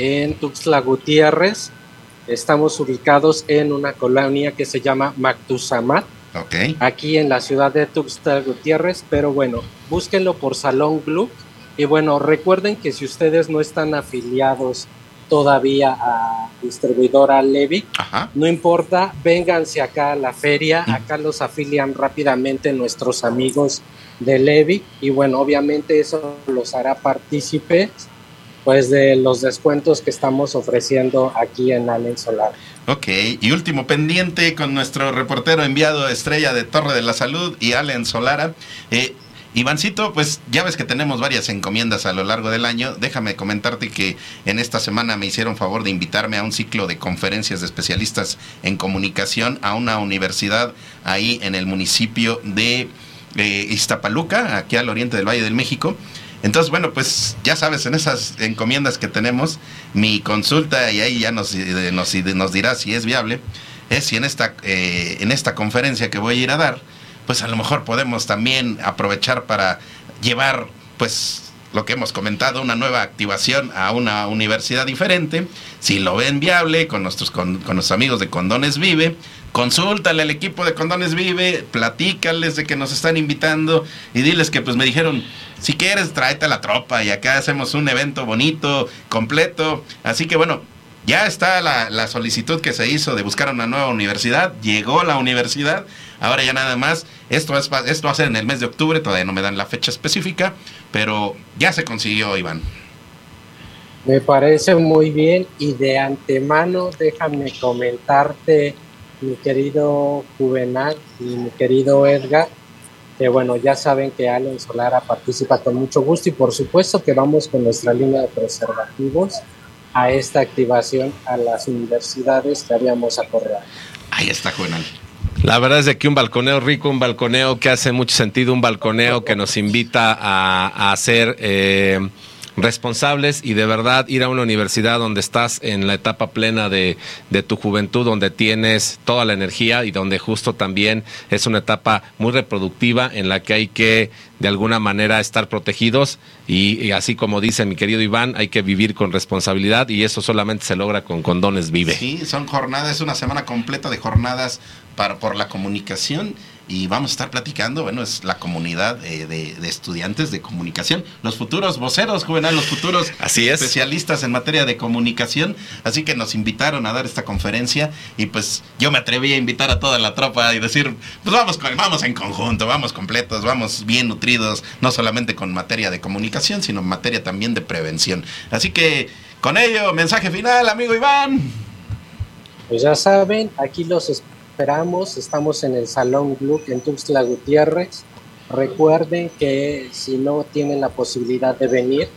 en Tuxtla Gutiérrez. Estamos ubicados en una colonia que se llama Mactusamat. Okay. Aquí en la ciudad de Tuxtla Gutiérrez, pero bueno, búsquenlo por Salón Club y bueno, recuerden que si ustedes no están afiliados todavía a distribuidora Levi, no importa, vénganse acá a la feria, acá los afilian rápidamente nuestros amigos de Levi y bueno, obviamente eso los hará partícipes pues de los descuentos que estamos ofreciendo aquí en Allen Solar. Ok, y último pendiente con nuestro reportero enviado estrella de Torre de la Salud y Allen Solara. Eh, Ivancito, pues ya ves que tenemos varias encomiendas a lo largo del año. Déjame comentarte que en esta semana me hicieron favor de invitarme a un ciclo de conferencias de especialistas en comunicación a una universidad ahí en el municipio de eh, Iztapaluca, aquí al oriente del Valle del México. Entonces, bueno, pues ya sabes, en esas encomiendas que tenemos, mi consulta, y ahí ya nos, eh, nos, nos dirá si es viable, es si en esta, eh, en esta conferencia que voy a ir a dar, pues a lo mejor podemos también aprovechar para llevar, pues, lo que hemos comentado, una nueva activación a una universidad diferente. Si lo ven viable con nuestros, con, nuestros amigos de Condones Vive, consúltale al equipo de Condones Vive, platícales de que nos están invitando y diles que pues me dijeron, si quieres tráete a la tropa y acá hacemos un evento bonito, completo. Así que bueno, ya está la, la solicitud que se hizo de buscar una nueva universidad, llegó la universidad, ahora ya nada más esto, es, esto va a ser en el mes de octubre, todavía no me dan la fecha específica, pero ya se consiguió, Iván. Me parece muy bien y de antemano déjame comentarte, mi querido Juvenal y mi querido Edgar, que bueno, ya saben que Allen Solara participa con mucho gusto y por supuesto que vamos con nuestra línea de preservativos a esta activación a las universidades que habíamos acordado. Ahí está, Juvenal. La verdad es de que un balconeo rico, un balconeo que hace mucho sentido, un balconeo que nos invita a, ser eh, responsables y de verdad ir a una universidad donde estás en la etapa plena de, tu juventud, donde tienes toda la energía y donde justo también es una etapa muy reproductiva en la que hay que de alguna manera estar protegidos y, así como dice mi querido Iván, hay que vivir con responsabilidad y eso solamente se logra con Condones Vive. Sí, son jornadas, una semana completa de jornadas para, por la comunicación y vamos a estar platicando, bueno, es la comunidad eh, de, de estudiantes de comunicación, los futuros voceros, Juvenal, los futuros Así es. especialistas en materia de comunicación, así que nos invitaron a dar esta conferencia y pues yo me atreví a invitar a toda la tropa y decir, pues vamos, con- vamos en conjunto, vamos completos, vamos bien nutridos, no solamente con materia de comunicación, sino en materia también de prevención. Así que con ello, mensaje final, amigo Iván. Pues ya saben, aquí los esperamos. Estamos en el Salón Gluck en Tuxtla Gutiérrez. Recuerden que si no tienen la posibilidad de venir,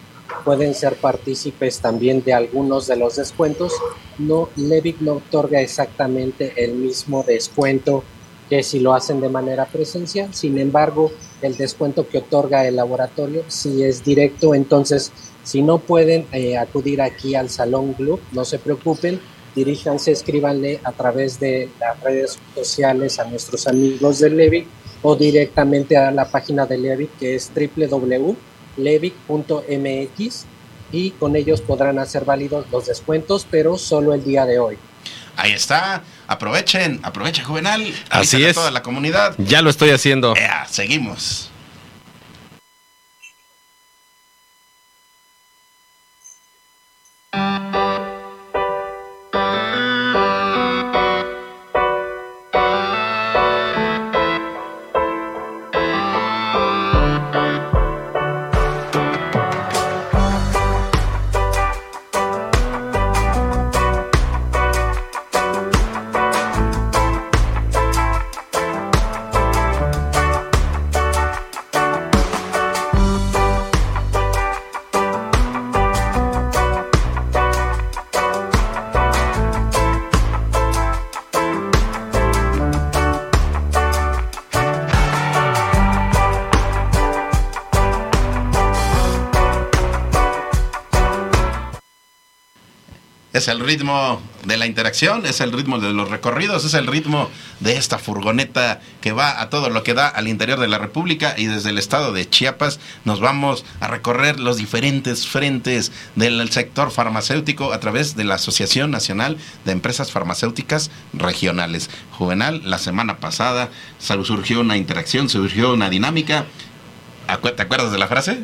pueden ser partícipes también de algunos de los descuentos. No, Levic no otorga exactamente el mismo descuento que si lo hacen de manera presencial. Sin embargo, el descuento que otorga el laboratorio sí es directo. Entonces, si no pueden eh, acudir aquí al Salón Gluck, no se preocupen diríjanse, escríbanle a través de las redes sociales a nuestros amigos de Levic o directamente a la página de Levic que es www.levic.mx y con ellos podrán hacer válidos los descuentos, pero solo el día de hoy. Ahí está, aprovechen, aprovechen, Juvenal. Así es. toda la comunidad. Ya lo estoy haciendo. Ea, seguimos. Es el ritmo de la interacción, es el ritmo de los recorridos, es el ritmo de esta furgoneta que va a todo lo que da al interior de la República y desde el estado de Chiapas nos vamos a recorrer los diferentes frentes del sector farmacéutico a través de la Asociación Nacional de Empresas Farmacéuticas Regionales. Juvenal, la semana pasada surgió una interacción, surgió una dinámica. ¿Te acuerdas de la frase?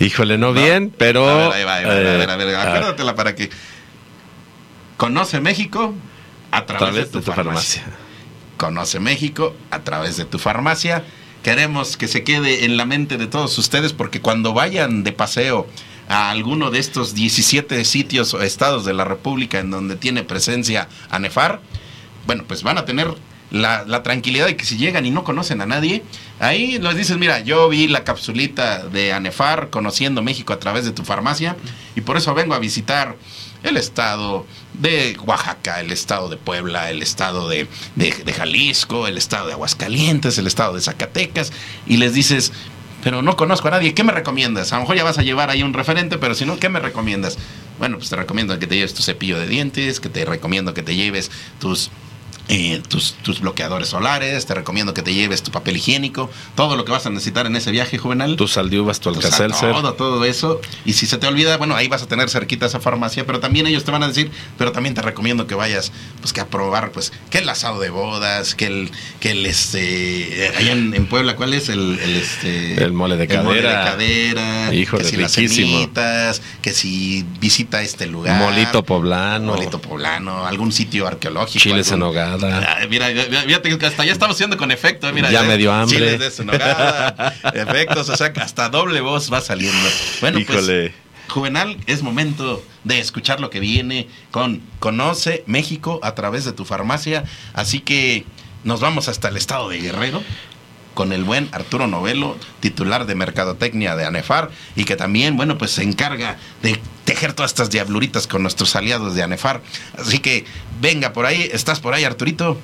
Híjole, no, ¿No? bien, pero. A ver, ahí va, ahí va, a ver, a ver, eh, acuérdatela para que. Conoce México a a través, de tu, farmacia. Conoce México a través de tu farmacia. Queremos que se quede en la mente de todos ustedes porque cuando vayan de paseo a alguno de estos 17 sitios o estados de la República en donde tiene presencia ANEFAR, bueno, pues van a tener la, la tranquilidad de que si llegan y no conocen a nadie, ahí les dices, mira, yo vi la capsulita de ANEFAR conociendo México a través de tu farmacia y por eso vengo a visitar el estado de Oaxaca, el estado de Puebla, el estado de, de- Jalisco, el estado de Aguascalientes, el estado de Zacatecas, y les dices, pero no conozco a nadie, ¿qué me recomiendas? A lo mejor ya vas a llevar ahí un referente, pero si no, ¿qué me recomiendas? Bueno, pues te recomiendo que te lleves tu cepillo de dientes, que te recomiendo que te lleves tus eh, tus, tus bloqueadores solares, te recomiendo que te lleves tu papel higiénico, todo lo que vas a necesitar en ese viaje juvenal. Tu saldiuvas, tu alcacelser. todo, todo eso. Y si se te olvida, bueno, ahí vas a tener cerquita esa farmacia, pero también ellos te van a decir, pero también te recomiendo que vayas, pues que a probar, pues, que el asado de bodas, que el, que el este, eh, allá en, en Puebla, ¿cuál es? El, el, este. El mole de mole cadera. cadera, Híjole, que si las riquísimo. semitas, que si visita este lugar. Molito poblano. Molito poblano, algún sitio arqueológico. Chiles en algún- nogada. Ah, mira, mira, fíjate que hasta ya estamos haciendo con efecto. Mira, Ya me dio hambre. Chiles de su nogada, efectos, o sea, hasta doble voz va saliendo. Bueno, Híjole. pues, Juvenal, es momento de escuchar lo que viene con Conoce México a través de tu farmacia. Así que nos vamos hasta el estado de Guerrero con el buen Arturo Novelo, titular de Mercadotecnia de ANEFAR, y que también, bueno, pues se encarga de tejer todas estas diabluritas con nuestros aliados de ANEFAR. Así que venga por ahí, ¿estás por ahí, Arturito?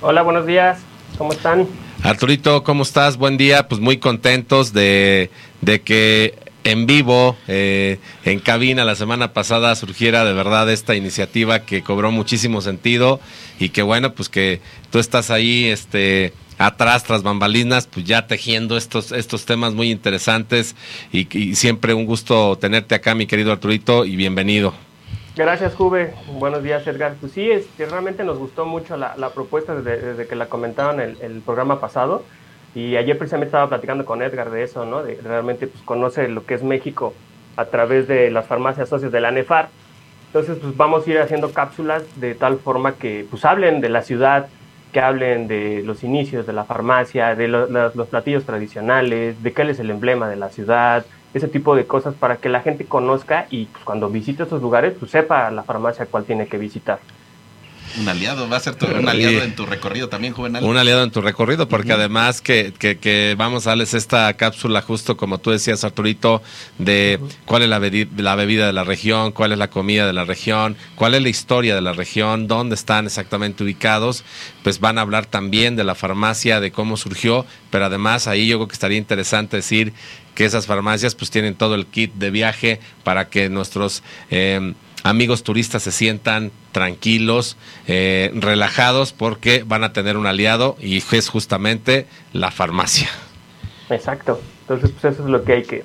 Hola, buenos días. ¿Cómo están? Arturito, ¿cómo estás? Buen día. Pues muy contentos de, de que en vivo, eh, en cabina, la semana pasada surgiera de verdad esta iniciativa que cobró muchísimo sentido y que bueno, pues que tú estás ahí, este atrás tras bambalinas pues ya tejiendo estos estos temas muy interesantes y, y siempre un gusto tenerte acá mi querido Arturito y bienvenido Gracias, Juve. Buenos días, Edgar. Pues sí, este, realmente nos gustó mucho la, propuesta desde, que la comentaron el, el programa pasado. Y ayer precisamente estaba platicando con Edgar de eso, ¿no? De realmente pues, conoce lo que es México a través de las farmacias socias de la NEFAR. Entonces, pues vamos a ir haciendo cápsulas de tal forma que pues hablen de la ciudad, que hablen de los inicios de la farmacia, de los platillos tradicionales, de qué es el emblema de la ciudad, ese tipo de cosas para que la gente conozca y pues, cuando visite esos lugares, pues sepa la farmacia cuál tiene que visitar un aliado, va a ser un aliado en tu recorrido también, Juvenal. Un aliado en tu recorrido, porque además que, que, vamos a darles esta cápsula justo como tú decías, Arturito, de cuál es la, la bebida de la región, cuál es la comida de la región, cuál es la historia de la región, dónde están exactamente ubicados, pues van a hablar también de la farmacia, de cómo surgió, pero además ahí yo creo que estaría interesante decir que esas farmacias pues tienen todo el kit de viaje para que nuestros... Eh, amigos turistas se sientan tranquilos, eh, relajados, porque van a tener un aliado y es justamente la farmacia. Exacto. Entonces, pues eso es lo que hay que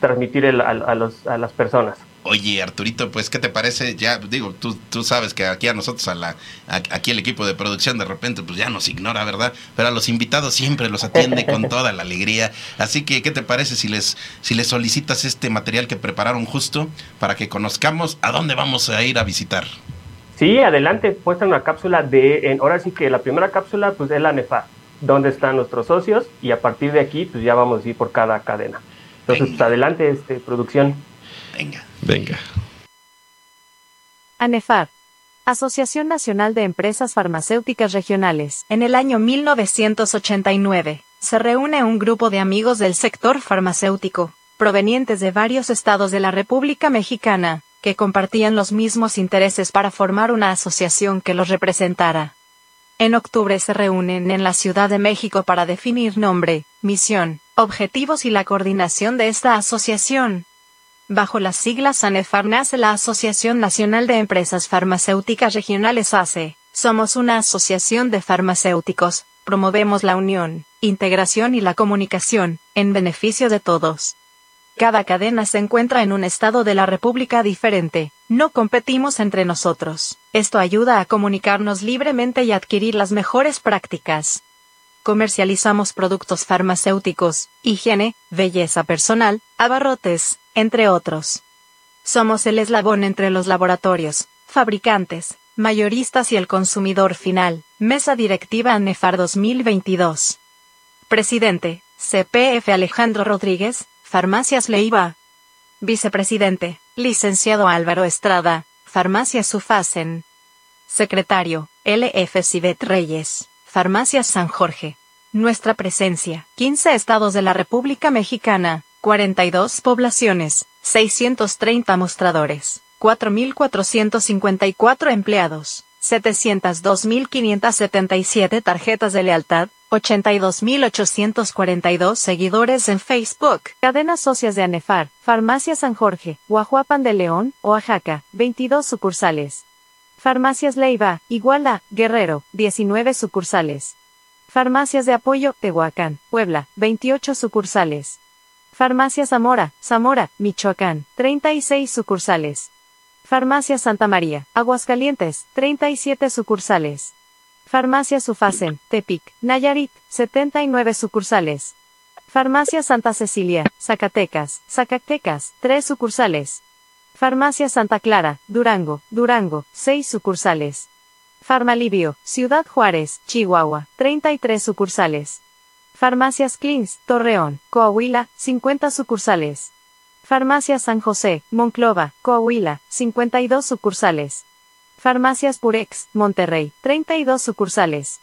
transmitir a, las personas. Oye, Arturito, pues, ¿qué te parece? Ya, digo, tú, tú sabes que aquí a nosotros, a la, aquí el equipo de producción, de repente, pues ya nos ignora, ¿verdad? Pero a los invitados siempre los atiende con toda la alegría. Así que, ¿qué te parece si les, si les solicitas este material que prepararon justo para que conozcamos a dónde vamos a ir a visitar? Sí, adelante, muestra una cápsula de, en, ahora sí que la primera cápsula, pues es la NEFA, donde están nuestros socios, y a partir de aquí, pues ya vamos a ir por cada cadena. Entonces, pues adelante, este, producción. Venga. Venga. ANEFAR. Asociación Nacional de Empresas Farmacéuticas Regionales. En el año 1989, se reúne un grupo de amigos del sector farmacéutico, provenientes de varios estados de la República Mexicana, que compartían los mismos intereses para formar una asociación que los representara. En octubre se reúnen en la Ciudad de México para definir nombre, misión, objetivos y la coordinación de esta asociación. Bajo las siglas ANEFAR nace la Asociación Nacional de Empresas Farmacéuticas Regionales ACE. Somos una asociación de farmacéuticos, promovemos la unión, integración y la comunicación, en beneficio de todos. Cada cadena se encuentra en un estado de la República diferente, no competimos entre nosotros. Esto ayuda a comunicarnos libremente y adquirir las mejores prácticas comercializamos productos farmacéuticos, higiene, belleza personal, abarrotes, entre otros. Somos el eslabón entre los laboratorios, fabricantes, mayoristas y el consumidor final. Mesa Directiva ANEFAR 2022. Presidente, CPF Alejandro Rodríguez, Farmacias Leiva. Vicepresidente, Licenciado Álvaro Estrada, Farmacias Sufasen. Secretario, LF Cibet Reyes. Farmacias San Jorge. Nuestra presencia. 15 estados de la República Mexicana. 42 poblaciones. 630 mostradores. 4.454 empleados. 702.577 tarjetas de lealtad, 82.842 seguidores en Facebook. Cadenas socias de ANEFAR, Farmacia San Jorge, Guajuapan de León, Oaxaca, 22 sucursales. Farmacias Leiva, Iguala, Guerrero, 19 sucursales. Farmacias de Apoyo, Tehuacán, Puebla, 28 sucursales. Farmacia Zamora, Zamora, Michoacán, 36 sucursales. Farmacia Santa María, Aguascalientes, 37 sucursales. Farmacia Sufasen, Tepic, Nayarit, 79 sucursales. Farmacia Santa Cecilia, Zacatecas, Zacatecas, 3 sucursales. Farmacia Santa Clara, Durango, Durango, 6 sucursales. Farmalivio, Ciudad Juárez, Chihuahua, 33 sucursales. Farmacias Clins, Torreón, Coahuila, 50 sucursales. Farmacia San José, Monclova, Coahuila, 52 sucursales. Farmacias Purex, Monterrey, 32 sucursales.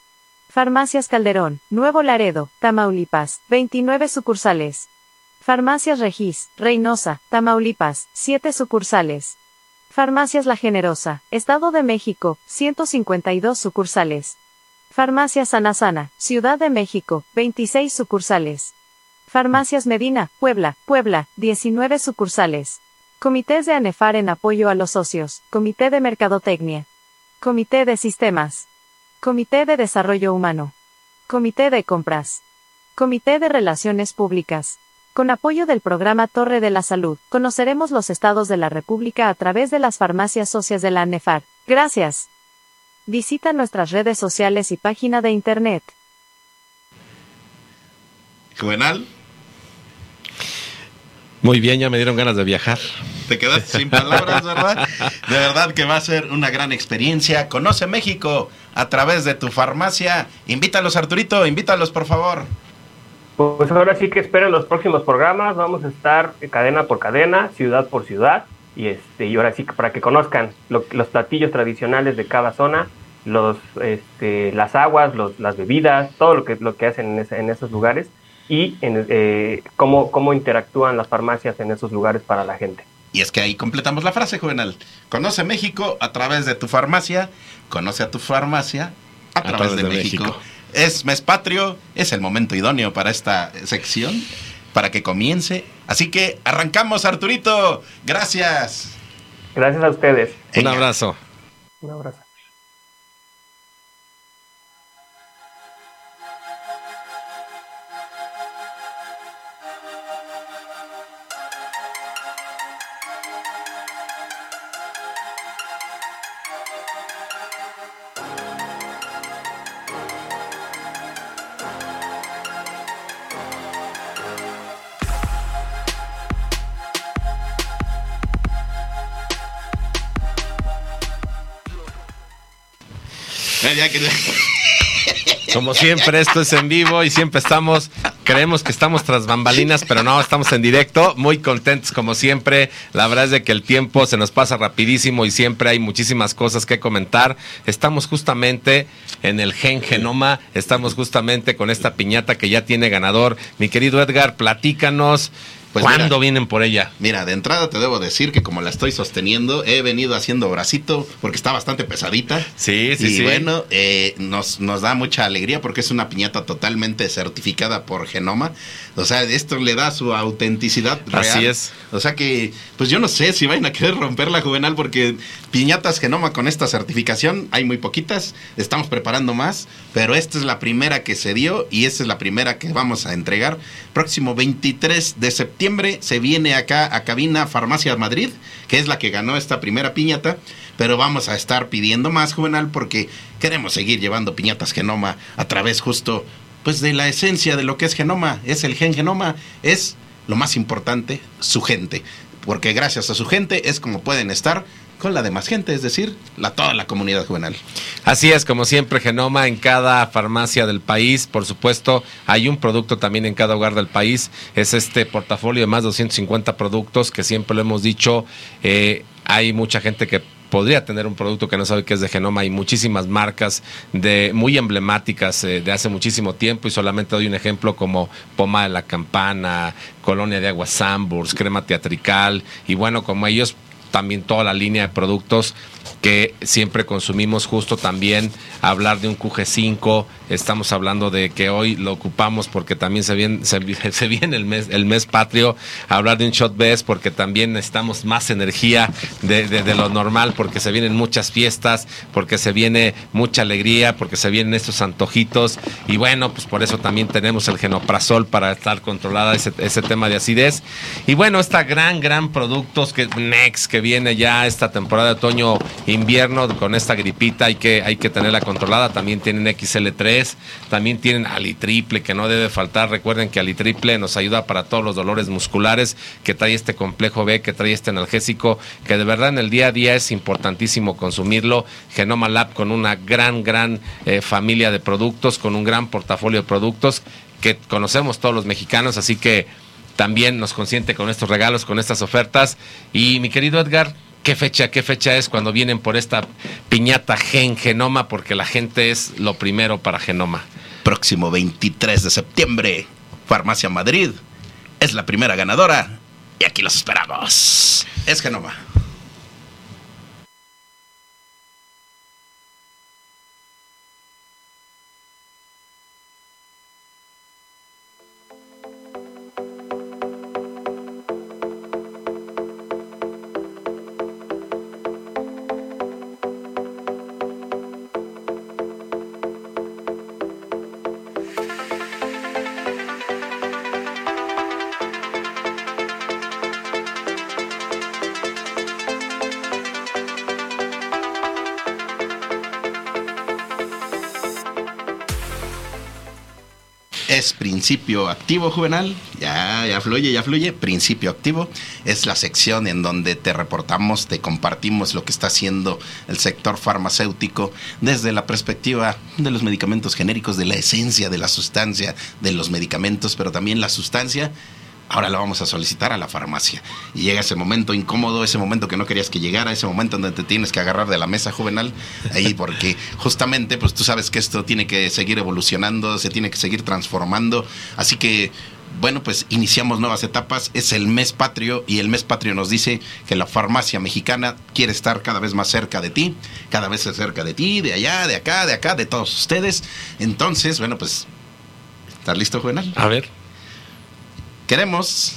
Farmacias Calderón, Nuevo Laredo, Tamaulipas, 29 sucursales. Farmacias Regis, Reynosa, Tamaulipas, 7 sucursales. Farmacias La Generosa, Estado de México, 152 sucursales. Farmacias Sana Sana, Ciudad de México, 26 sucursales. Farmacias Medina, Puebla, Puebla, 19 sucursales. Comités de ANEFAR en apoyo a los socios, Comité de Mercadotecnia. Comité de Sistemas. Comité de Desarrollo Humano. Comité de Compras. Comité de Relaciones Públicas. Con apoyo del programa Torre de la Salud, conoceremos los estados de la República a través de las farmacias socias de la ANEFAR. Gracias. Visita nuestras redes sociales y página de internet. Juvenal, Muy bien, ya me dieron ganas de viajar. te quedaste sin palabras, ¿verdad? De verdad que va a ser una gran experiencia. Conoce México a través de tu farmacia. Invítalos, Arturito, invítalos, por favor. Pues ahora sí que esperen los próximos programas. Vamos a estar cadena por cadena, ciudad por ciudad. Y, este, y ahora sí que para que conozcan lo- los platillos tradicionales de cada zona, los, este, las aguas, los, las bebidas, todo lo que, lo que hacen en, ese- en esos lugares y en, eh, cómo, cómo interactúan las farmacias en esos lugares para la gente. Y es que ahí completamos la frase, Juvenal. Conoce México a través de tu farmacia. Conoce a tu farmacia a, través, de, México. Es mes patrio, es el momento idóneo para esta sección, para que comience. Así que arrancamos, Arturito. Gracias. Gracias a ustedes. Un abrazo. Un abrazo. Como siempre, esto es en vivo y siempre estamos, creemos que estamos tras bambalinas, pero no, estamos en directo, muy contentos como siempre. La verdad es de que el tiempo se nos pasa rapidísimo y siempre hay muchísimas cosas que comentar. Estamos justamente en el gen genoma, estamos justamente con esta piñata que ya tiene ganador. Mi querido Edgar, platícanos. Pues ¿Cuándo mira. vienen por ella? Mira, de entrada te debo decir que como la estoy sosteniendo, he venido haciendo bracito porque está bastante pesadita. Sí, sí, y sí. bueno, eh, nos, nos da mucha alegría porque es una piñata totalmente certificada por Genoma. O sea, esto le da su autenticidad real. Así es. O sea que, pues yo no sé si vayan a querer romper la juvenal porque piñatas Genoma con esta certificación hay muy poquitas. Estamos preparando más, pero esta es la primera que se dio y esta es la primera que vamos a entregar. Próximo 23 de septiembre se viene acá a Cabina Farmacia Madrid, que es la que ganó esta primera piñata. Pero vamos a estar pidiendo más, Juvenal, porque queremos seguir llevando piñatas Genoma a través justo pues de la esencia de lo que es genoma, es el gen genoma, es lo más importante, su gente, porque gracias a su gente es como pueden estar con la demás gente, es decir, la toda la comunidad juvenil. Así es, como siempre, Genoma en cada farmacia del país. Por supuesto, hay un producto también en cada hogar del país. Es este portafolio de más de 250 productos que siempre lo hemos dicho. eh, hay mucha gente que podría tener un producto que no sabe que es de Genoma. Hay muchísimas marcas de muy emblemáticas eh, de hace muchísimo tiempo y solamente doy un ejemplo como Poma de la Campana, Colonia de Agua Samburs, Crema Teatrical y bueno, como ellos también toda la línea de productos que siempre consumimos justo también hablar de un QG5 estamos hablando de que hoy lo ocupamos porque también se viene, se, vi- se viene el mes el mes patrio. Hablar de un shot best porque también necesitamos más energía de, lo normal porque se vienen muchas fiestas porque se viene mucha alegría porque se vienen estos antojitos. Y bueno pues por eso también tenemos el genoprazol para estar controlada ese, ese tema de acidez. Y bueno esta gran gran productos que Next que viene ya esta temporada de otoño invierno con esta gripita hay que hay que tenerla controlada. También tienen XL3 también tienen alitriple que no debe faltar. Recuerden que alitriple nos ayuda para todos los dolores musculares que trae este complejo B que trae este analgésico que de verdad en el día a día es importantísimo consumirlo. Genoma Lab con una gran gran eh, familia de productos con un gran portafolio de productos que conocemos todos los mexicanos así que también nos consiente con estos regalos, con estas ofertas. Y mi querido Edgar, ¿qué fecha, qué fecha es cuando vienen por esta piñata Gen Genoma? Porque la gente es lo primero para Genoma. Próximo 23 de septiembre, Farmacia Madrid es la primera ganadora y aquí los esperamos. Es Genoma. Principio activo juvenal, ya, ya fluye, ya fluye, principio activo, es la sección en donde te reportamos, te compartimos lo que está haciendo el sector farmacéutico desde la perspectiva de los medicamentos genéricos, de la esencia de la sustancia de los medicamentos, pero también la sustancia ahora la vamos a solicitar a la farmacia. Y llega ese momento incómodo, ese momento que no querías que llegara, ese momento donde te tienes que agarrar de la mesa juvenal, ahí porque justamente pues tú sabes que esto tiene que seguir evolucionando, se tiene que seguir transformando, así que bueno, pues iniciamos nuevas etapas, es el mes patrio y el mes patrio nos dice que la farmacia mexicana quiere estar cada vez más cerca de ti, cada vez cerca de ti, de allá, de acá, de acá, de todos ustedes. Entonces, bueno, pues, ¿estás listo, Juvenal? A ver. Queremos,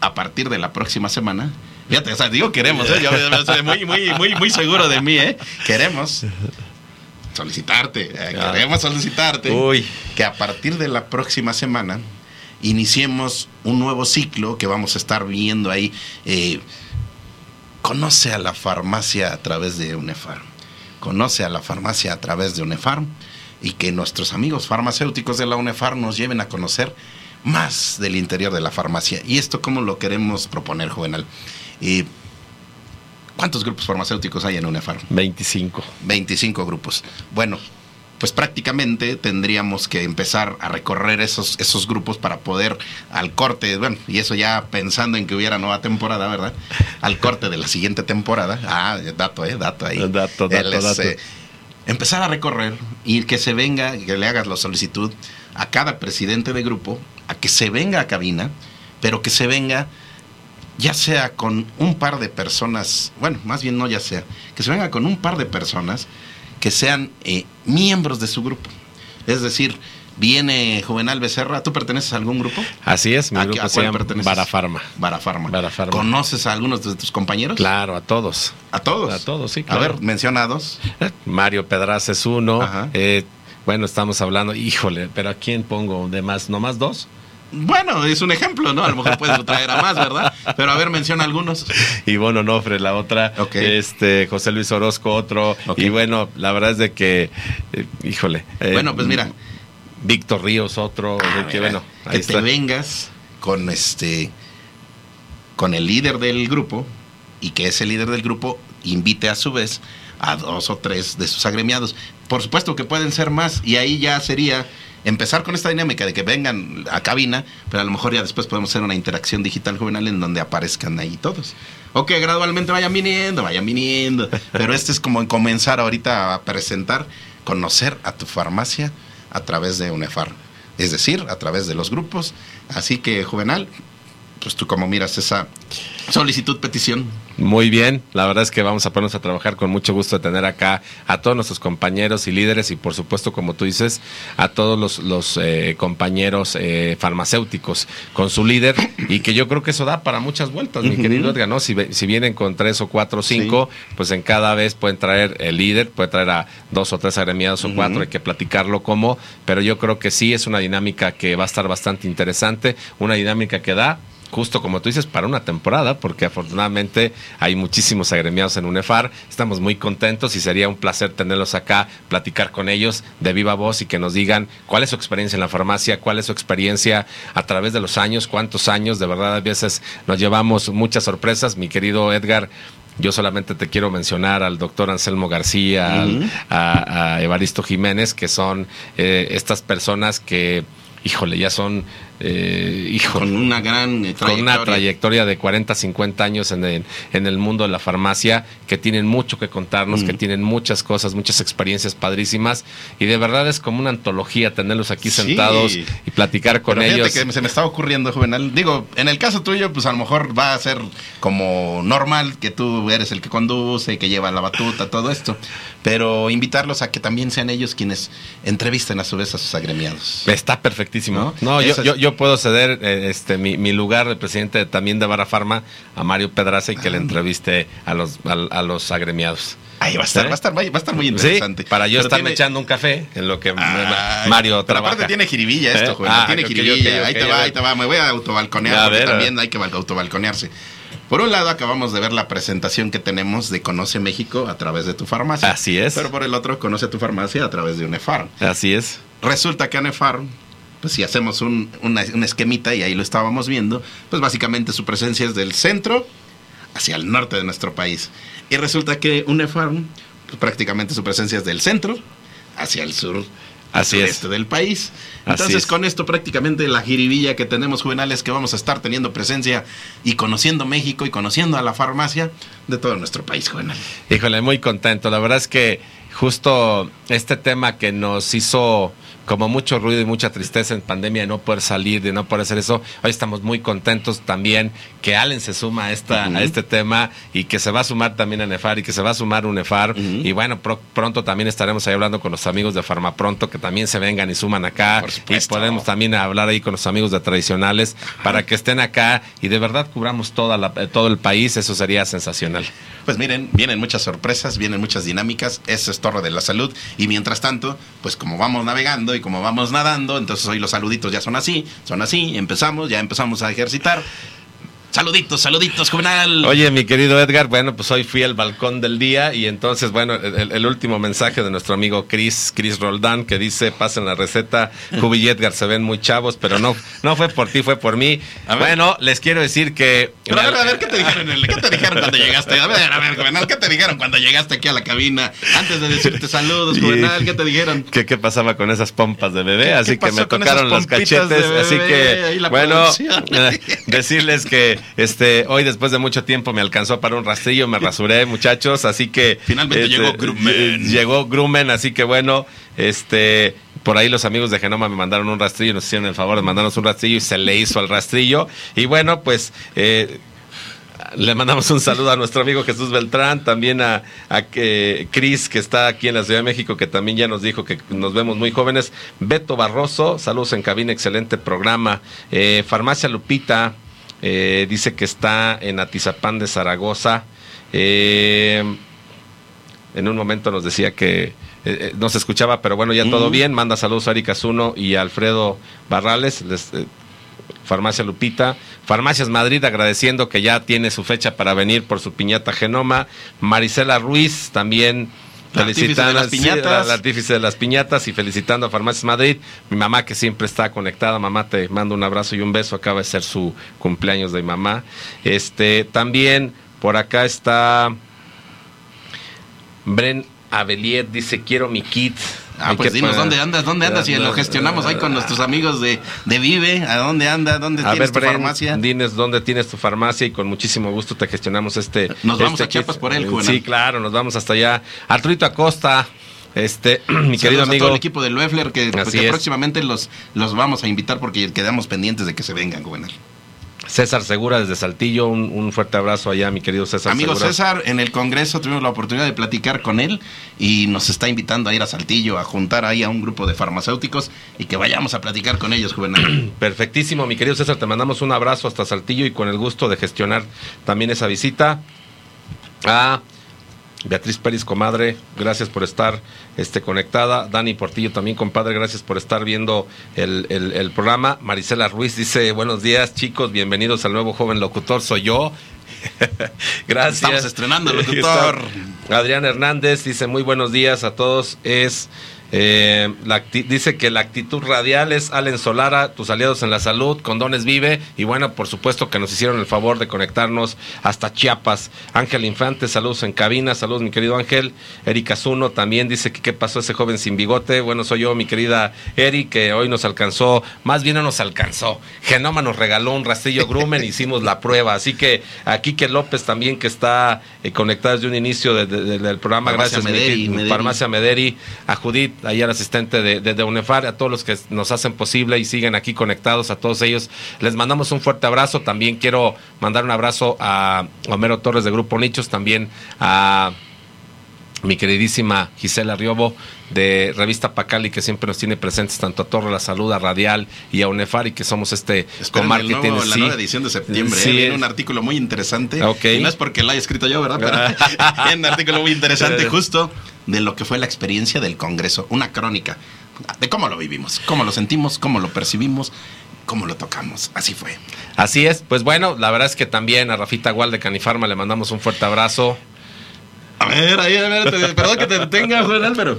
a partir de la próxima semana, fíjate, o sea, digo queremos, ¿eh? yo, soy muy, muy, muy, muy seguro de mí, ¿eh? Queremos solicitarte, eh, queremos solicitarte Uy. que a partir de la próxima semana iniciemos un nuevo ciclo que vamos a estar viendo ahí. eh, conoce a la farmacia a través de UNEFAR. Conoce a la farmacia a través de UNEFAR y que nuestros amigos farmacéuticos de la UNEFAR nos lleven a conocer más del interior de la farmacia. ¿Y esto cómo lo queremos proponer, Juvenal? Eh, ¿Cuántos grupos farmacéuticos hay en UNEFAR? 25. 25 grupos. Bueno, pues prácticamente tendríamos que empezar a recorrer esos, esos grupos para poder al corte, bueno, y eso ya pensando en que hubiera nueva temporada, ¿verdad? Al corte de la siguiente temporada. Ah, dato, ¿eh? Dato ahí. Dato, dato, es, dato. eh, empezar a recorrer y que se venga, que le hagas la solicitud a cada presidente de grupo, a que se venga a cabina, pero que se venga ya sea con un par de personas, bueno, más bien no ya sea, que se venga con un par de personas que sean eh, miembros de su grupo. Es decir, viene Juvenal Becerra, ¿tú perteneces a algún grupo? Así es, mi ¿A grupo a se llama perteneces? Barafarma. Barafarma. Barafarma. ¿Conoces a algunos de tus compañeros? Claro, a todos. ¿A todos? A todos, sí, A claro. ver, mencionados. Mario Pedraza es uno. Ajá. Eh, bueno, estamos hablando, híjole, pero ¿a quién pongo de más? ¿Nomás dos? Bueno, es un ejemplo, ¿no? A lo mejor puedes traer a más, ¿verdad? Pero a ver, menciona algunos. Ivonne Onofre, la otra. Ok. Este, José Luis Orozco, otro. Ok. Y bueno, la verdad es de que, eh, híjole. eh, Bueno, pues mira. Víctor Ríos, otro. Ah, de que, mira, bueno, que te vengas con este con el líder del grupo y que ese líder del grupo invite a su vez a dos o tres de sus agremiados. Por supuesto que pueden ser más y ahí ya sería empezar con esta dinámica de que vengan a cabina, pero a lo mejor ya después podemos hacer una interacción digital juvenil en donde aparezcan ahí todos. O que gradualmente vayan viniendo, vayan viniendo. Pero este es como comenzar ahorita a presentar, conocer a tu farmacia a través de UNEFAR. Es decir, a través de los grupos. Así que, Juvenal, pues tú como miras esa solicitud, petición. Muy bien, la verdad es que vamos a ponernos a trabajar con mucho gusto de tener acá a todos nuestros compañeros y líderes y por supuesto, como tú dices, a todos los, los, eh, compañeros eh, farmacéuticos con su líder y que yo creo que eso da para muchas vueltas, mi querido Edgar, ¿no? Si, vienen con tres o cuatro o cinco, pues en cada vez pueden traer el líder, puede traer a dos o tres agremiados o cuatro, hay que platicarlo cómo, pero yo creo que sí es una dinámica que va a estar bastante interesante, una dinámica que da justo como tú dices, para una temporada, porque afortunadamente hay muchísimos agremiados en UNEFAR. Estamos muy contentos y sería un placer tenerlos acá, platicar con ellos de viva voz y que nos digan cuál es su experiencia en la farmacia, cuál es su experiencia a través de los años, cuántos años. De verdad, a veces nos llevamos muchas sorpresas. Mi querido Edgar. Yo solamente te quiero mencionar al doctor Anselmo García, al- a, a Evaristo Jiménez, que son eh, estas personas que, híjole, ya son, eh, hijo, Con una gran eh, con una trayectoria. trayectoria de 40, 50 años en el, en el mundo de la farmacia, que tienen mucho que contarnos, Mm. que tienen muchas cosas, muchas experiencias padrísimas, y de verdad es como una antología tenerlos aquí Sí. sentados y platicar con Pero ellos. que se me está ocurriendo, Juvenal. Digo, en el caso tuyo, pues a lo mejor va a ser como normal que tú eres el que conduce, que lleva la batuta, todo esto. Pero invitarlos a que también sean ellos quienes entrevisten a su vez a sus agremiados. Está perfectísimo. ¿No? No, yo, puedo ceder eh, este mi, mi lugar de presidente de- también de Barra Farma a Mario Pedraza y que Ah. le entreviste a los, a, a los agremiados. Ahí va a estar, ¿Eh? va a estar, va a estar muy Sí, interesante. para yo Pero estarme tiene- echando un café en lo que Ay, Mario trabaja. aparte tiene jiribilla esto, ¿Eh? Ah, tiene ok, jiribilla. ahí te va, ahí te va. Me voy a autobalconear porque ver, también hay que autobalconearse. Por un lado, acabamos de ver la presentación que tenemos de Conoce México a través de tu farmacia. Así es. Pero por el otro, Conoce tu farmacia a través de UNEFAR. Así es. Resulta que UNEFAR pues si hacemos un, una, una esquemita y ahí lo estábamos viendo, pues básicamente su presencia es del centro hacia el norte de nuestro país. Y resulta que UNEFARM, pues prácticamente su presencia es del centro hacia el sur. Así es. sureste del país. Entonces, es. con esto prácticamente la jiribilla que tenemos juvenales que vamos a estar teniendo presencia y conociendo México y conociendo a la farmacia de todo nuestro país juvenal. Híjole, muy contento. La verdad es que justo este tema que nos hizo como mucho ruido y mucha tristeza en pandemia de no poder salir, de no poder hacer eso, hoy estamos muy contentos también que Allen se suma a, esta, Ujú. a este tema y que se va a sumar también a Nefar y que se va a sumar UNEFAR. Ujú. Y bueno, pro- pronto también estaremos ahí hablando con los amigos de Farmapronto que también se vengan y suman acá. Por Y podemos también hablar ahí con los amigos de tradicionales para que estén acá y de verdad cubramos toda la- eh, todo el país. Eso sería sensacional. Pues miren, vienen muchas sorpresas, vienen muchas dinámicas, eso es Torre de la Salud. Y mientras tanto, pues como vamos navegando y como vamos nadando, entonces hoy los saluditos ya son así, son así, empezamos, ya empezamos a ejercitar. Saluditos, saluditos, juvenal. Oye, mi querido Edgar, bueno, pues hoy fui al balcón del día y entonces, bueno, el, el último mensaje de nuestro amigo Chris, Chris Roldán, que dice, pasen la receta, Jubi y Edgar se ven muy chavos, pero no, no fue por ti, fue por mí. Bueno, les quiero decir que... Pero a ver, a ver, ¿qué te dijeron? ¿Qué te dijeron cuando llegaste? A ver, a ver, Juvenal, ¿qué te dijeron cuando llegaste aquí a la cabina? Antes de decirte saludos, Juvenal, ¿qué te dijeron? ¿Qué, qué pasaba con esas pompas de bebé? ¿Qué- así qué que me tocaron los cachetes. Así que, bueno, producción. decirles que este hoy después de mucho tiempo me alcanzó para un rastrillo, me rasuré, muchachos. Así que. Finalmente este, llegó Grumman. eh, Llegó Grumen, así que bueno, este. Por ahí los amigos de Genoma me mandaron un rastrillo, nos hicieron el favor de mandarnos un rastrillo y se le hizo al rastrillo. Y bueno, pues eh, le mandamos un saludo a nuestro amigo Jesús Beltrán, también a, a que Cris, que está aquí en la Ciudad de México, que también ya nos dijo que nos vemos muy jóvenes. Beto Barroso, saludos en cabina, excelente programa. Eh, Farmacia Lupita, eh, dice que está en Atizapán de Zaragoza. Eh, en un momento nos decía que eh, eh, no se escuchaba, pero bueno, ya todo Ujú. bien. Manda saludos a Erika Zuno y a Alfredo Barrales. les, Farmacia Lupita, Farmacias Madrid agradeciendo que ya tiene su fecha para venir por su piñata genoma, Marisela Ruiz también felicitando de las sí, piñatas. la- la artífice de las piñatas y felicitando a Farmacias Madrid, mi mamá que siempre está conectada, mamá te mando un abrazo y un beso, acaba de ser su cumpleaños de mi mamá. Este, también por acá está Bren Avelier dice quiero mi kit. Ah, Hay pues dinos, ¿dónde andas? ¿Dónde andas? Y lo gestionamos ahí con nuestros amigos de, de Vive. ¿A dónde anda? ¿Dónde A tienes ver, tu Bren, farmacia? Dinos dónde tienes tu farmacia y con muchísimo gusto te gestionamos este. Nos vamos este a Chiapas kit. por él, Juvenal. Sí, claro, nos vamos hasta allá. Arturito Acosta, este, mi querido Saludos a amigo. todo el equipo de Loeffler que, pues, que próximamente los, los vamos a invitar porque quedamos pendientes de que se vengan, Juvenal. César Segura desde Saltillo, un, un fuerte abrazo allá, mi querido César Amigo Segura. César, en el Congreso tuvimos la oportunidad de platicar con él y nos está invitando a ir a Saltillo, a juntar ahí a un grupo de farmacéuticos y que vayamos a platicar con ellos, Juvenal. Perfectísimo, mi querido César, te mandamos un abrazo hasta Saltillo y con el gusto de gestionar también esa visita. A Beatriz Pérez, comadre, gracias por estar este, conectada. Dani Portillo también, compadre, gracias por estar viendo el, el- el programa. Marisela Ruiz dice, buenos días chicos, bienvenidos al nuevo joven locutor, soy yo. gracias. Estamos estrenando locutor. Adrián Hernández dice, muy buenos días a todos. Es... eh, la dice que la actitud radial es Allen Solara, tus aliados en la salud, Condones Vive, y bueno, por supuesto que nos hicieron el favor de conectarnos hasta Chiapas. Ángel Infante, saludos en cabina, saludos mi querido Ángel. Erika Zuno también dice que qué pasó ese joven sin bigote. Bueno, soy yo, mi querida Eri, que hoy nos alcanzó, más bien no nos alcanzó. Genoma nos regaló un rastrillo Grumen, hicimos la prueba. Así que aquí que López también, que está eh, conectada desde un inicio de- de- de- del programa, Farmacia gracias Mederi. Farmacia Mederi, a Judith, ahí al asistente de, de, de UNEFAR, a todos los que nos hacen posible y siguen aquí conectados, a todos ellos, les mandamos un fuerte abrazo. También quiero mandar un abrazo a Homero Torres de Grupo Nichos, también a mi queridísima Gisela Riobo de Revista Pacali, que siempre nos tiene presentes tanto a Torre La Salud, a Radial y a UNEFAR, y que somos este comarketing. la sí. nueva edición de septiembre. Sí, ¿eh? Viene es- un artículo muy interesante. Y no es porque lo haya escrito yo, ¿verdad? Pero viene un artículo muy interesante justo de lo que fue la experiencia del Congreso. Una crónica de cómo lo vivimos, cómo lo sentimos, cómo lo percibimos, cómo lo tocamos. Así fue. Así es, pues bueno, la verdad es que también a Rafita Gual de Canifarma le mandamos un fuerte abrazo. A ver, ahí, a ver, perdón que te detenga, Juan Álvaro.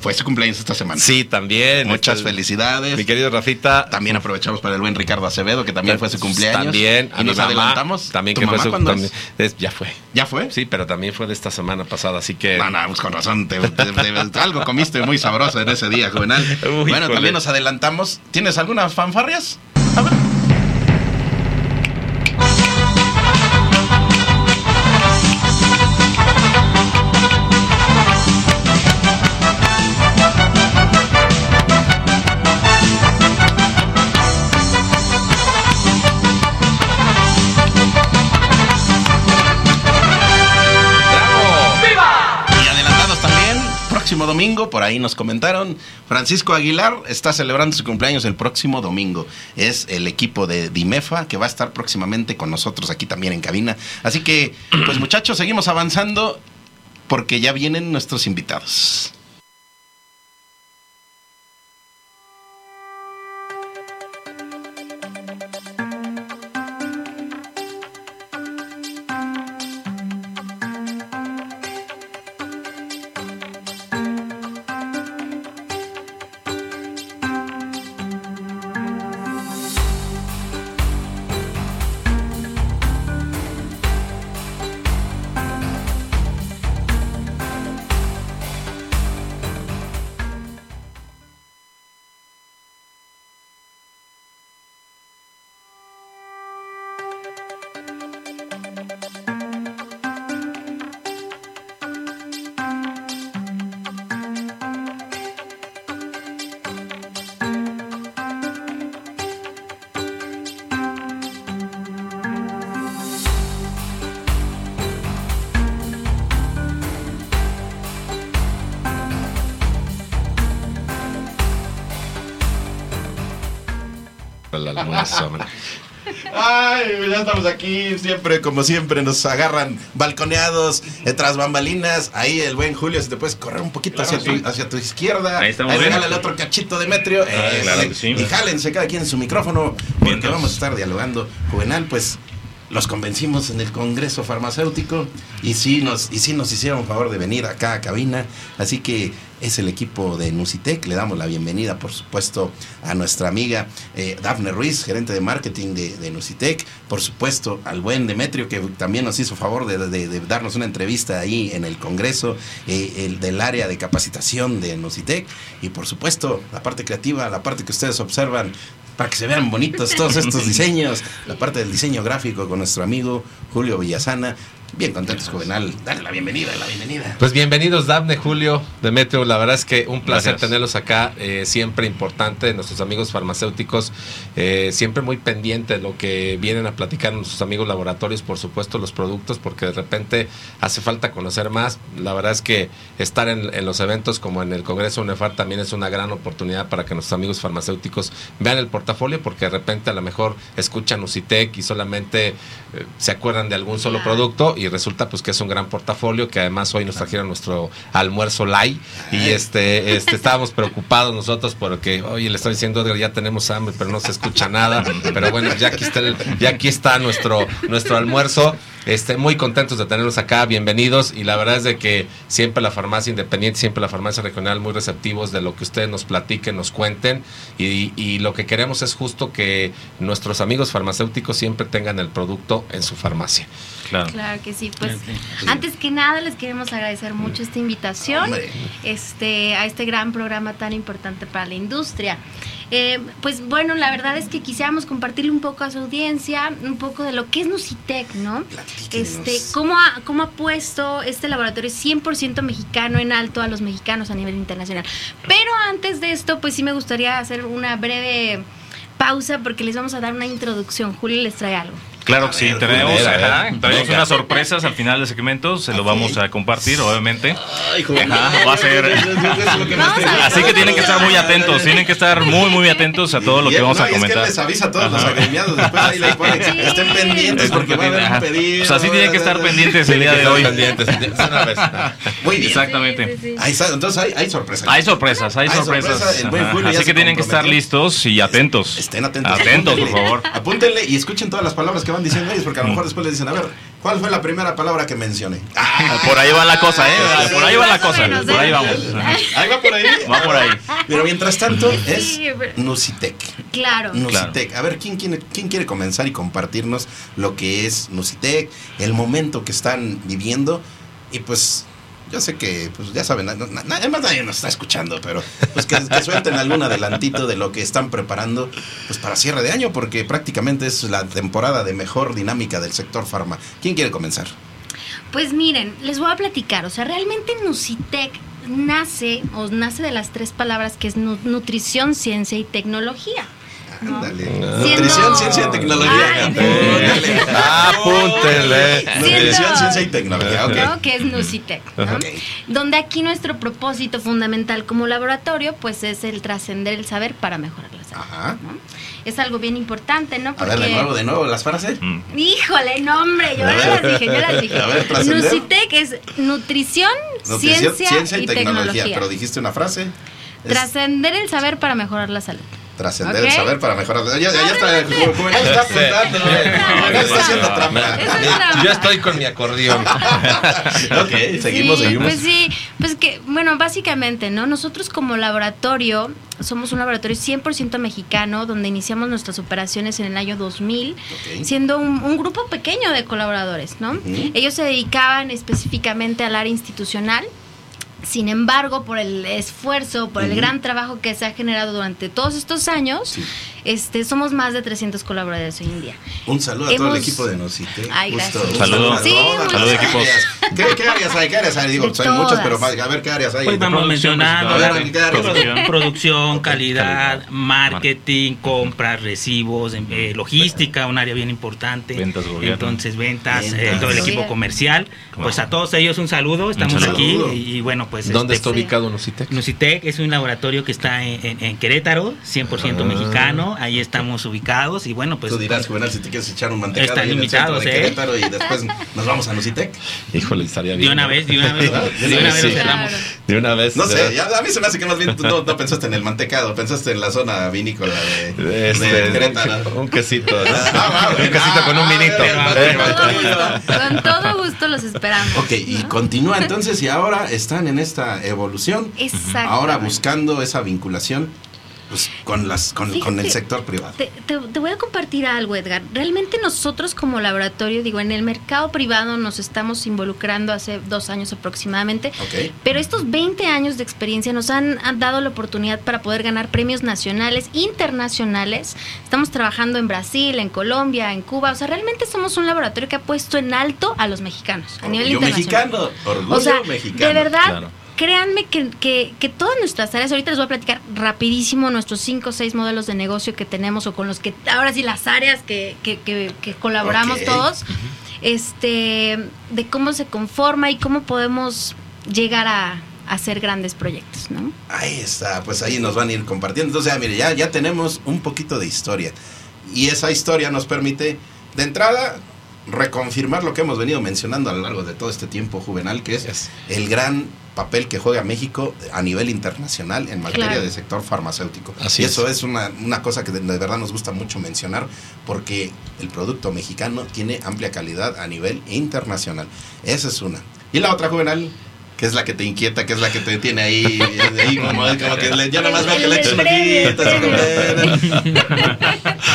fue su cumpleaños esta semana. Sí, también. Muchas Este, felicidades. Mi querido Rafita. También aprovechamos para el buen Ricardo Acevedo, que también fue su cumpleaños. También. Y nos mi mamá, adelantamos. También ¿Tu que fue su es- Ya fue. ¿Ya fue? Sí, pero también fue de esta semana pasada, así que. No, no, pues con razón. te- te- te- algo comiste muy sabroso en ese día, Juvenal. Uy, bueno, híjole. también nos adelantamos. ¿Tienes algunas fanfarrias? A ver. Domingo, por ahí nos comentaron, Francisco Aguilar está celebrando su cumpleaños el próximo domingo. Es el equipo de Dimefa que va a estar próximamente con nosotros aquí también en cabina. Así que, pues muchachos, seguimos avanzando porque ya vienen nuestros invitados. Estamos aquí, siempre, como siempre, nos agarran balconeados, eh, tras bambalinas. Ahí el buen Julio, si te puedes correr un poquito hacia, tu, hacia tu izquierda. Ahí estamos bien. regálale otro cachito de metrio. Ah, eh, claro que sí. Y jálense cada quien en su micrófono, porque vamos a estar dialogando. Juvenal, pues los convencimos en el Congreso Farmacéutico y sí nos, y sí nos hicieron favor de venir acá a cabina. Así que es el equipo de Nusitec. Le damos la bienvenida, por supuesto, a nuestra amiga eh, Dafne Ruiz, gerente de marketing de, de Nusitec. Por supuesto, al buen Demetrio, que también nos hizo favor de, de- de darnos una entrevista ahí en el Congreso, eh, el del área de capacitación de Nusitec. Y por supuesto, la parte creativa, la parte que ustedes observan para que se vean bonitos todos estos diseños, la parte del diseño gráfico con nuestro amigo Julio Villasana. Bien contentos, Juvenal. Dale la bienvenida, la bienvenida. Pues bienvenidos, Dafne, Julio, Demetrio. La verdad es que un placer Gracias. tenerlos acá. eh, siempre importante, nuestros amigos farmacéuticos, eh, siempre muy pendiente de lo que vienen a platicar nuestros amigos laboratorios, por supuesto, los productos, porque de repente hace falta conocer más. La verdad es que estar en, en los eventos como en el Congreso UNEFAR también es una gran oportunidad para que nuestros amigos farmacéuticos vean el portafolio, porque de repente a lo mejor escuchan Usitec y solamente eh, se acuerdan de algún solo producto y resulta pues que es un gran portafolio que además hoy nos trajeron nuestro almuerzo light. Y este, este estábamos preocupados nosotros porque oye le estoy diciendo Edgar ya tenemos hambre pero no se escucha nada pero bueno ya aquí está el- ya aquí está nuestro nuestro almuerzo este, muy contentos de tenerlos acá, bienvenidos. Y la verdad es de que siempre la farmacia independiente, siempre la farmacia regional, muy receptivos de lo que ustedes nos platiquen, nos cuenten. Y, y lo que queremos es justo que nuestros amigos farmacéuticos siempre tengan el producto en su farmacia. Claro. Claro que sí, pues antes que nada les queremos agradecer mucho esta invitación Hombre. este, a este gran programa tan importante para la industria. Eh, pues bueno, la verdad es que quisiéramos compartirle un poco a su audiencia, un poco de lo que es Nucitec, ¿no? Este, cómo ha, cómo ha puesto este laboratorio 100% mexicano en alto a los mexicanos a nivel internacional. Pero antes de esto, pues sí me gustaría hacer una breve pausa porque les vamos a dar una introducción. Julio les trae algo. Claro que sí, tenemos, ajá, tenemos unas sorpresas al final del segmento, se lo vamos a compartir, obviamente. Ajá, va a ser-. Así que tienen que estar muy atentos, tienen que estar muy, muy atentos a todo lo que vamos a comentar. les avisa a todos los agremiados. Después ahí les pone, Sí. estén pendientes porque va a haber un pendientes, ajá. pedido. O sea, sí tienen que estar pendientes el día de hoy. Muy bien. Exactamente. Entonces hay, hay sorpresas. Hay sorpresas, hay sorpresas. Así que tienen que estar listos y atentos. Estén atentos. Atentos, por favor. Apúntenle y escuchen todas las palabras que van diciendo ellos, porque a lo mejor después les dicen, a ver, ¿Cuál fue la primera palabra que mencioné? Ah, por ahí va la cosa, ¿eh? Por ahí va la cosa. menos, Por ahí ¿eh? vamos. Ahí va por ahí. Va por ahí. Pero mientras tanto es Nusitec. Claro. Nusitec. A ver, ¿quién, quién, quién quiere comenzar y compartirnos lo que es Nusitec, el momento que están viviendo? Y pues, yo sé que, pues ya saben, na- na- na- además nadie nos está escuchando, pero pues que, suelten algún adelantito de lo que están preparando pues para cierre de año, porque prácticamente es la temporada de mejor dinámica del sector farma. ¿Quién quiere comenzar? Pues miren, les voy a platicar. O sea, realmente Nucitec nace, o nace de las tres palabras que es nu- nutrición, ciencia y tecnología. Nutrición, ciencia y tecnología. Ay. Nutrición, ciencia y tecnología. ok. ¿no? Que es Nucitec. ¿no? Ok. Donde aquí nuestro propósito fundamental como laboratorio, pues es el trascender el saber para mejorar la salud. Ajá. ¿no? Es algo bien importante, ¿no? A ver, de nuevo, de nuevo, las frases. Mm. Híjole, no, hombre, yo las dije, yo las dije. A ver. Nucitec es nutrición, Nutrición, ciencia, y tecnología. Pero dijiste una frase. Es Trascender el saber para mejorar la salud. Trascender el saber para mejorar. Ya, ya, ya está. Juvenal está apuntando. Está haciendo trampa. Yo estoy con mi acordeón. Ok, seguimos, Sí, seguimos. Pues sí, pues que, bueno, básicamente, ¿no? Nosotros como laboratorio, somos un laboratorio 100% mexicano, donde iniciamos nuestras operaciones en el año 2000, Ok. siendo un, un grupo pequeño de colaboradores, ¿no? Ellos se dedicaban específicamente al área institucional. Sin embargo, por el esfuerzo, por el gran trabajo que se ha generado durante todos estos años, Sí. Este, somos más de 300 colaboradores hoy en día. Un saludo a todo el equipo de Nocite. Ay, gracias. Saludo. Sí, equipos. ¿Qué, qué áreas hay? ¿Qué áreas hay? Digo, pues hay muchas, pero a ver qué áreas hay. Pues vamos mencionando a ver, la ¿en qué áreas? producción, calidad, calidad. marketing, compras, recibos, em, eh, logística, un área bien importante. Ventas, gobierno. Entonces, ventas, eh, todo el equipo comercial. Pues a todos ellos un saludo, estamos saludo. aquí y, y bueno, pues ¿Dónde este, está ubicado Nocitec? Nocitec es un laboratorio que está en, en- en Querétaro, 100% Ah. mexicano, ahí estamos ubicados y bueno, pues Tú dirás, Juvenal, si te quieres echar un mantecado Están ahí en el centro invitados, de ¿eh? Querétaro y después nos vamos a Nocitec. Híjole, estaría bien. de una ¿no? vez, de una vez, de una vez Sí. lo cerramos. Claro. De una vez. No sé, ya, a mí se me hace que más bien tú no, no pensaste en el mantecado, pensaste en la zona vinícola de, Este, de Querétaro. un, quesito. ¿no? Ah, va, un quesito ah, con un ah, vinito. ¿eh? Con todo gusto los esperamos. Ok, y continúa entonces y ahora están en esta evolución, Exacto. ahora buscando esa vinculación pues, con, las, con, con el sector privado. Te, te- te voy a compartir algo, Edgar. Realmente nosotros como laboratorio, digo, en el mercado privado nos estamos involucrando hace dos años aproximadamente, Ok. pero estos 20 años de experiencia nos han, han dado la oportunidad para poder ganar premios nacionales, internacionales. Estamos trabajando en Brasil, en Colombia, en Cuba. O sea, realmente somos un laboratorio que ha puesto en alto a los mexicanos a nivel Orgullo internacional. mexicano, orgullo O sea, mexicano. de verdad, Claro. Créanme que, que, que todas nuestras áreas, ahorita les voy a platicar rapidísimo nuestros cinco o seis modelos de negocio que tenemos o con los que, ahora sí, las áreas que, que, que- que colaboramos todos, este, de cómo se conforma y cómo podemos llegar a, a hacer grandes proyectos, ¿no? Ahí está, pues ahí nos van a ir compartiendo. Entonces, ya, mire, ya, ya tenemos un poquito de historia. Y esa historia nos permite, de entrada, reconfirmar lo que hemos venido mencionando a lo largo de todo este tiempo juvenal, que es Yes. el gran papel que juega México a nivel internacional en materia Claro. de sector farmacéutico. Así y es. eso es, una, una cosa que de, de verdad nos gusta mucho mencionar, porque el producto mexicano tiene amplia calidad a nivel internacional. Esa es una. Y la otra juvenal, que es la que te inquieta, que es la que te tiene ahí, ahí como, como que le, ya nada más veo que le como-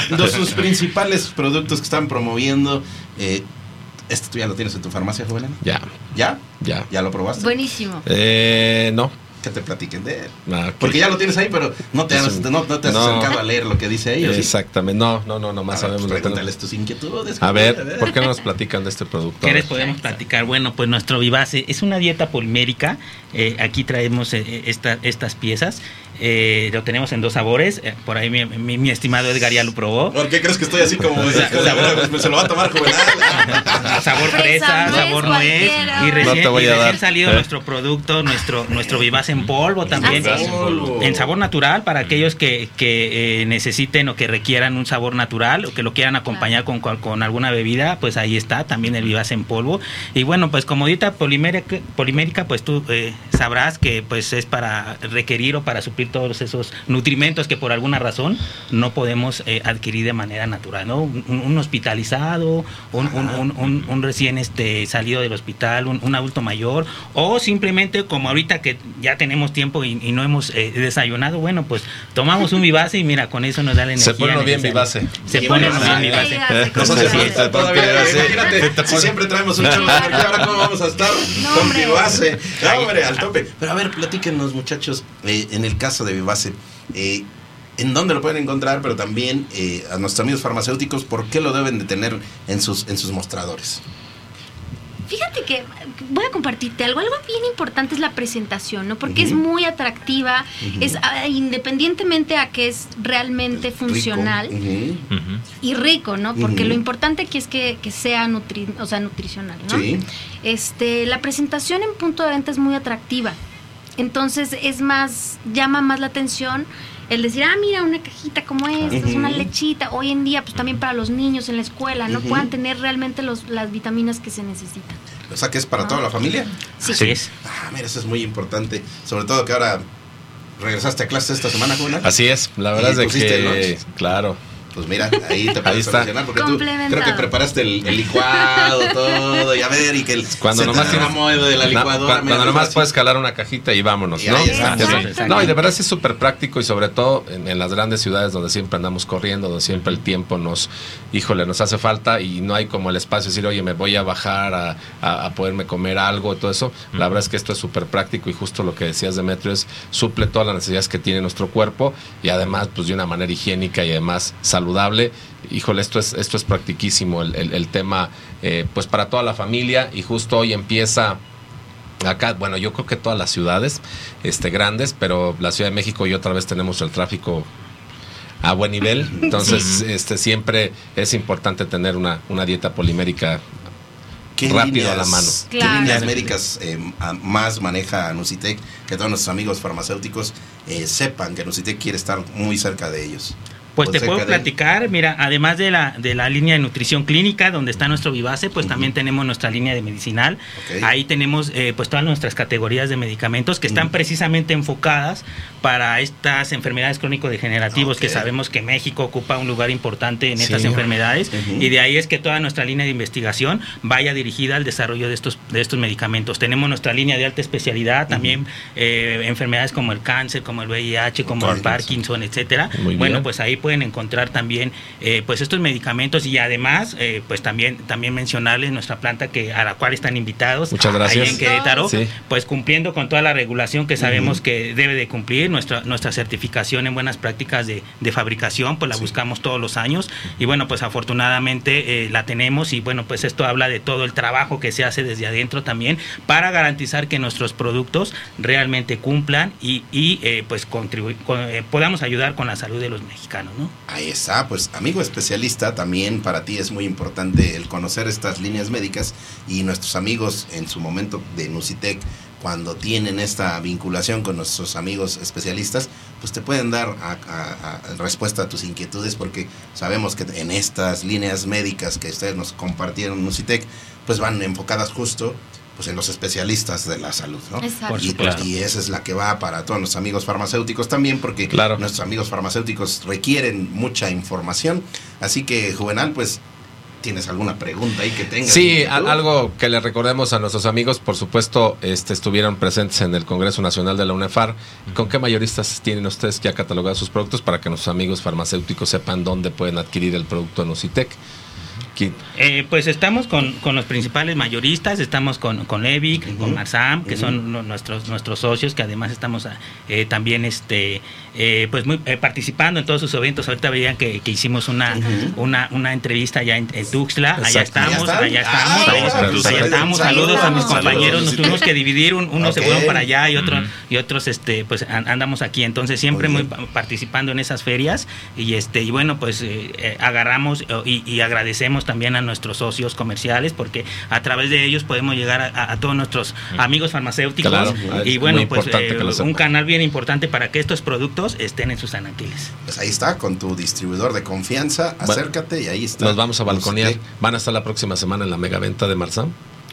Los sus principales productos que están promoviendo, eh, ¿este tú ya lo tienes en tu farmacia, juvenal? Ya, ¿Ya? ya. ¿Ya lo probaste? Buenísimo. Eh, no. Que te platiquen de él. Ah. Porque ya lo tienes ahí, pero no te has, un- no, no te has no. acercado a leer lo que dice ahí. ¿o sí? Exactamente. No, no, no, nomás A ver, sabemos pues pregúntales tus inquietudes. A ver, ¿por qué no nos platican de este producto? ¿Qué les podemos platicar? Bueno, pues nuestro Vivace es una dieta polimérica. Eh, aquí traemos eh, esta- estas piezas. Eh, lo tenemos en dos sabores. Eh, por ahí mi, mi- mi estimado Edgar ya lo probó. ¿Por qué crees que estoy así como... pues, se lo va a tomar juvenal? sabor Fresa, sabor nuez. Y recién, No y recién salido ¿Eh? nuestro producto, nuestro, nuestro Vivace en polvo también. Ah, sí. En sabor natural para aquellos que, que, eh, necesiten o que requieran un sabor natural o que lo quieran acompañar con, con alguna bebida, pues ahí está también el Vivace en polvo. Y bueno, pues como dieta polimérica, polimérica pues tú eh, sabrás que pues es para requerir o para suplir todos esos nutrimentos que por alguna razón no podemos eh, adquirir de manera natural, ¿no? Un, un hospitalizado, un, un- recién este, salido del hospital, un, un adulto mayor, o simplemente como ahorita que ya tenemos tiempo y, y no hemos eh, desayunado, bueno, pues tomamos un vivace y mira, con eso nos da la energía. Se pone bien vivace. Se pone bien sí, todavía, imagínate, si siempre traemos un chorro de energía, ahora cómo vamos a estar con Vivace. No, hombre, al tope. Pero a ver, platíquenos, muchachos, eh, en el caso de Vivace, eh, ¿en dónde lo pueden encontrar? Pero también eh, a nuestros amigos farmacéuticos, ¿por qué lo deben de tener en sus, en sus mostradores? Fíjate que voy a compartirte algo. Algo bien importante es la presentación, ¿no? Porque es muy atractiva, es ah, independientemente a que es realmente funcional Rico. Y rico, ¿no? Porque lo importante aquí es que, que sea nutri, o sea, nutricional, ¿no? Sí. Este, la presentación en punto de venta es muy atractiva. Entonces es más, llama más la atención el decir, ah, mira, una cajita como esta, es una lechita. Hoy en día, pues también para los niños en la escuela, ¿no? Puedan tener realmente los, las vitaminas que se necesitan. O sea, que es para toda la familia. Sí. Así es. Ah, mira, eso es muy importante. Sobre todo que ahora regresaste a clases esta semana, Juvenal. Así es, la verdad Y es de que, lunch. claro. Pues mira, ahí te puedes está. solucionar porque tú creo que preparaste el, el licuado, todo, y a ver, y que el Cuando se nomás te tienes de la licuadora. cuando, nomás puedes calar una cajita y vámonos, Y ¿no? ahí está. No, y de verdad sí es súper práctico y sobre todo en, en las grandes ciudades donde siempre andamos corriendo, donde siempre el tiempo nos, híjole, nos hace falta y no hay como el espacio de decir, oye, me voy a bajar a, a- a poderme comer algo y todo eso. La verdad es que esto es súper práctico y justo lo que decías, Demetrio, es suple todas las necesidades que tiene nuestro cuerpo y además, pues de una manera higiénica y además saludable. Híjole, esto es, esto es practiquísimo, el, el- el tema, eh, pues para toda la familia y justo hoy empieza Acá, bueno, yo creo que todas las ciudades este, grandes, pero la Ciudad de México y otra vez tenemos el tráfico a buen nivel. Entonces, este, siempre es importante tener una, una dieta polimérica ¿Qué rápido líneas- a la mano. ¿Qué Claro. líneas médicas eh, más maneja Nucitec? Que todos nuestros amigos farmacéuticos eh, sepan que Nucitec quiere estar muy cerca de ellos. Pues te cerca puedo de- platicar, mira, además de la, de la línea de nutrición clínica, donde está nuestro Vivace, pues también tenemos nuestra línea de medicinal. Ahí tenemos eh, pues todas nuestras categorías de medicamentos que están precisamente enfocadas para estas enfermedades crónico-degenerativas que sabemos que México ocupa un lugar importante en Sí. estas enfermedades. Y de ahí es que toda nuestra línea de investigación vaya dirigida al desarrollo de estos, de estos medicamentos. Tenemos nuestra línea de alta especialidad, también eh, enfermedades como el cáncer, como el VIH, como el Parkinson. Etcétera. Muy bueno, pues ahí pueden encontrar también eh, pues estos medicamentos y además eh, pues también también mencionarles nuestra planta que a la cual están invitados Muchas gracias. ahí en Querétaro Sí. pues cumpliendo con toda la regulación que sabemos que debe de cumplir nuestra nuestra certificación en buenas prácticas de, de fabricación pues la buscamos todos los años y bueno pues afortunadamente eh, la tenemos y bueno pues esto habla de todo el trabajo que se hace desde adentro también para garantizar que nuestros productos realmente cumplan y, y, pues contribuir con- podamos ayudar con la salud de los mexicanos ¿no? Ahí está, pues amigo especialista, también para ti es muy importante el conocer estas líneas médicas y nuestros amigos en su momento de Nucitec, cuando tienen esta vinculación con nuestros amigos especialistas, pues te pueden dar respuesta a tus inquietudes porque sabemos que en estas líneas médicas que ustedes nos compartieron Nucitec, pues van enfocadas justo pues en los especialistas de la salud, ¿no? Exacto. Y, supuesto. y esa es la que va para todos nuestros amigos farmacéuticos también, porque Claro. nuestros amigos farmacéuticos requieren mucha información. Así que, Juvenal, pues, ¿tienes alguna pregunta ahí que tengas? Sí, algo que le recordemos a nuestros amigos, por supuesto, este, estuvieron presentes en el Congreso Nacional de la UNEFAR. ¿Con qué mayoristas tienen ustedes ya catalogados sus productos para que nuestros amigos farmacéuticos sepan dónde pueden adquirir el producto de Nocitec? ¿Quién- Eh, pues estamos con, con los principales mayoristas, estamos con, con Evic, con Marsam, que son nu- nuestros nuestros socios, que además estamos eh, también este eh, pues muy eh, participando en todos sus eventos. Ahorita veían que, que hicimos una, una una entrevista allá en, en Tuxtla, allá estamos, ¿Ya allá estamos, Ah, allá, estamos. Saludos a mis compañeros, nos tuvimos que dividir, un- unos se fueron para allá y otros y otros este pues an- andamos aquí. Entonces siempre Muy participando en esas ferias. Y este y bueno pues eh, eh, agarramos eh, y, y agradecemos también a nuestros socios comerciales porque a través de ellos podemos llegar a, todos nuestros amigos farmacéuticos. Claro, y bueno pues un canal bien importante para que estos productos estén en sus anaquiles. Pues ahí está, con tu distribuidor de confianza, Bueno, acércate y ahí está. Nos vamos a balconear. Nocitec. ¿Van a estar la próxima semana en la megaventa de Marsam?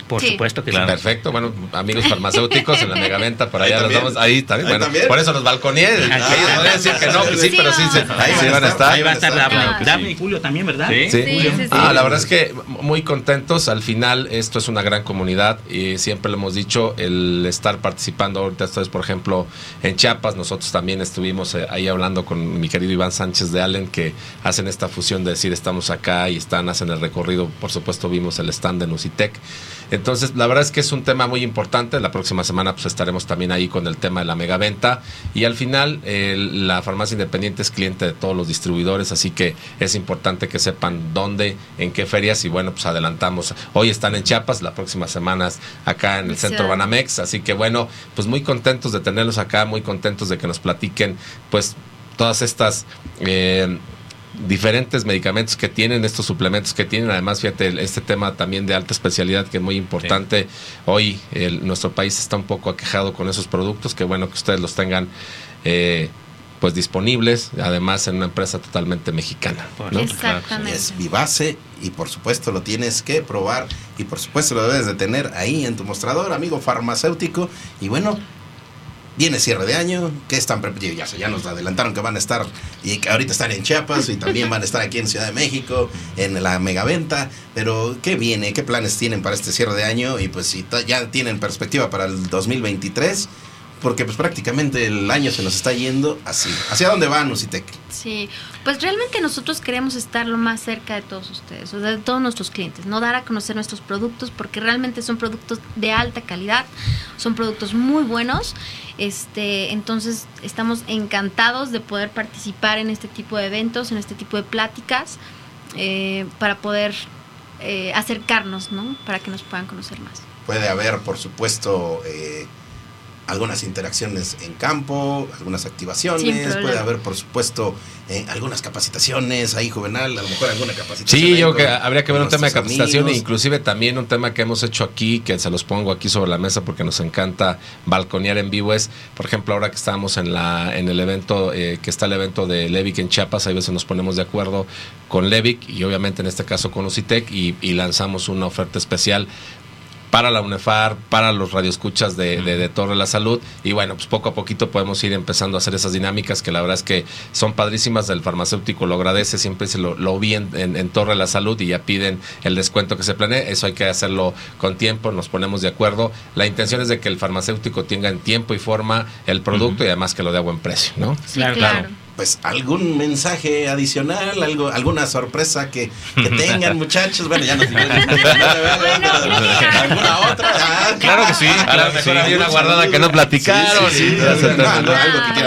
Por Sí. supuesto que Claro. sí. Perfecto, bueno, amigos farmacéuticos en la megaventa, por allá los vamos, ahí también, Ahí bueno, también. por eso los balconeé, ahí voy a decir que no, sí, Sí, pero sí, Ahí sí van a van a estar. Ahí va a estar sí. y Julio también, ¿verdad? Sí. Sí. Sí, sí, sí. Ah, la verdad es que muy contentos. Al final, esto es una gran comunidad y siempre lo hemos dicho, el estar participando ahorita, ustedes, por ejemplo, en Chiapas, nosotros también estuvimos eh, ahí hablando con mi querido Iván Sánchez de Allen, que hacen esta fusión de decir estamos acá y están, hacen el recorrido. Por supuesto, vimos el stand de Nusitec. Entonces, la verdad es que es un tema muy importante. La próxima semana pues estaremos también ahí con el tema de la megaventa. Y al final, eh, la farmacia independiente es cliente de todos los distribuidores, así que es importante que sepan dónde, en qué ferias. Y bueno, pues adelantamos. Hoy están en Chiapas, la próxima semana es acá en el Sí. centro Banamex. Así que bueno, pues muy contentos de tenerlos acá, muy contentos de que nos platiquen, pues todas estas. eh, diferentes medicamentos que tienen, estos suplementos que tienen. Además, fíjate, este tema también de alta especialidad que es muy importante. Hoy el- nuestro país está un poco aquejado con esos productos, que bueno que ustedes los tengan eh, pues disponibles, además en una empresa totalmente mexicana. ¿no? Exactamente. es Vivace y por supuesto lo tienes que probar y por supuesto lo debes de tener ahí en tu mostrador, amigo farmacéutico. Y bueno, viene cierre de año, que están ya, ya nos adelantaron que van a estar y que ahorita están en Chiapas y también van a estar aquí en Ciudad de México en la megaventa, pero ¿qué viene? ¿Qué planes tienen para este cierre de año? Y pues si ya tienen perspectiva para el 2023, porque pues prácticamente el año se nos está yendo así. ¿Hacia dónde van, Usitec? Sí, pues realmente nosotros queremos estar lo más cerca de todos ustedes, o de todos nuestros clientes, no dar a conocer nuestros productos porque realmente son productos de alta calidad, son productos muy buenos. Este, entonces estamos encantados de poder participar en este tipo de eventos, en este tipo de pláticas, eh, para poder eh, acercarnos, ¿no? Para que nos puedan conocer más. Puede haber, por supuesto, eh, algunas interacciones en campo, algunas activaciones, puede haber, por supuesto, eh, algunas capacitaciones ahí juvenal, a lo mejor alguna capacitación. Sí, ahí yo creo que habría que ver un tema de capacitación e inclusive también un tema que hemos hecho aquí, que se los pongo aquí sobre la mesa porque nos encanta balconear en vivo, es, por ejemplo, ahora que estamos en la en el evento, eh, que está el evento de Levic en Chiapas, a veces nos ponemos de acuerdo con Levic y obviamente en este caso con Ocitec y, y lanzamos una oferta especial para la UNEFAR, para los radioescuchas de, de, de Torre la Salud. Y bueno, pues poco a poquito podemos ir empezando a hacer esas dinámicas que la verdad es que son padrísimas. El farmacéutico lo agradece, siempre se lo, lo vi en, en- en Torre la Salud y ya piden el descuento que se planee. Eso hay que hacerlo con tiempo, nos ponemos de acuerdo. La intención es de que el farmacéutico tenga en tiempo y forma el producto y además que lo dé a buen precio, ¿no? Sí, claro. Pues algún mensaje adicional, algo, alguna sorpresa que, que tengan, muchachos. Bueno, ya nos ¿Alguna otra? Ah, Claro que sí, claro que sí. Hay una guardada que no platicaron. No, no,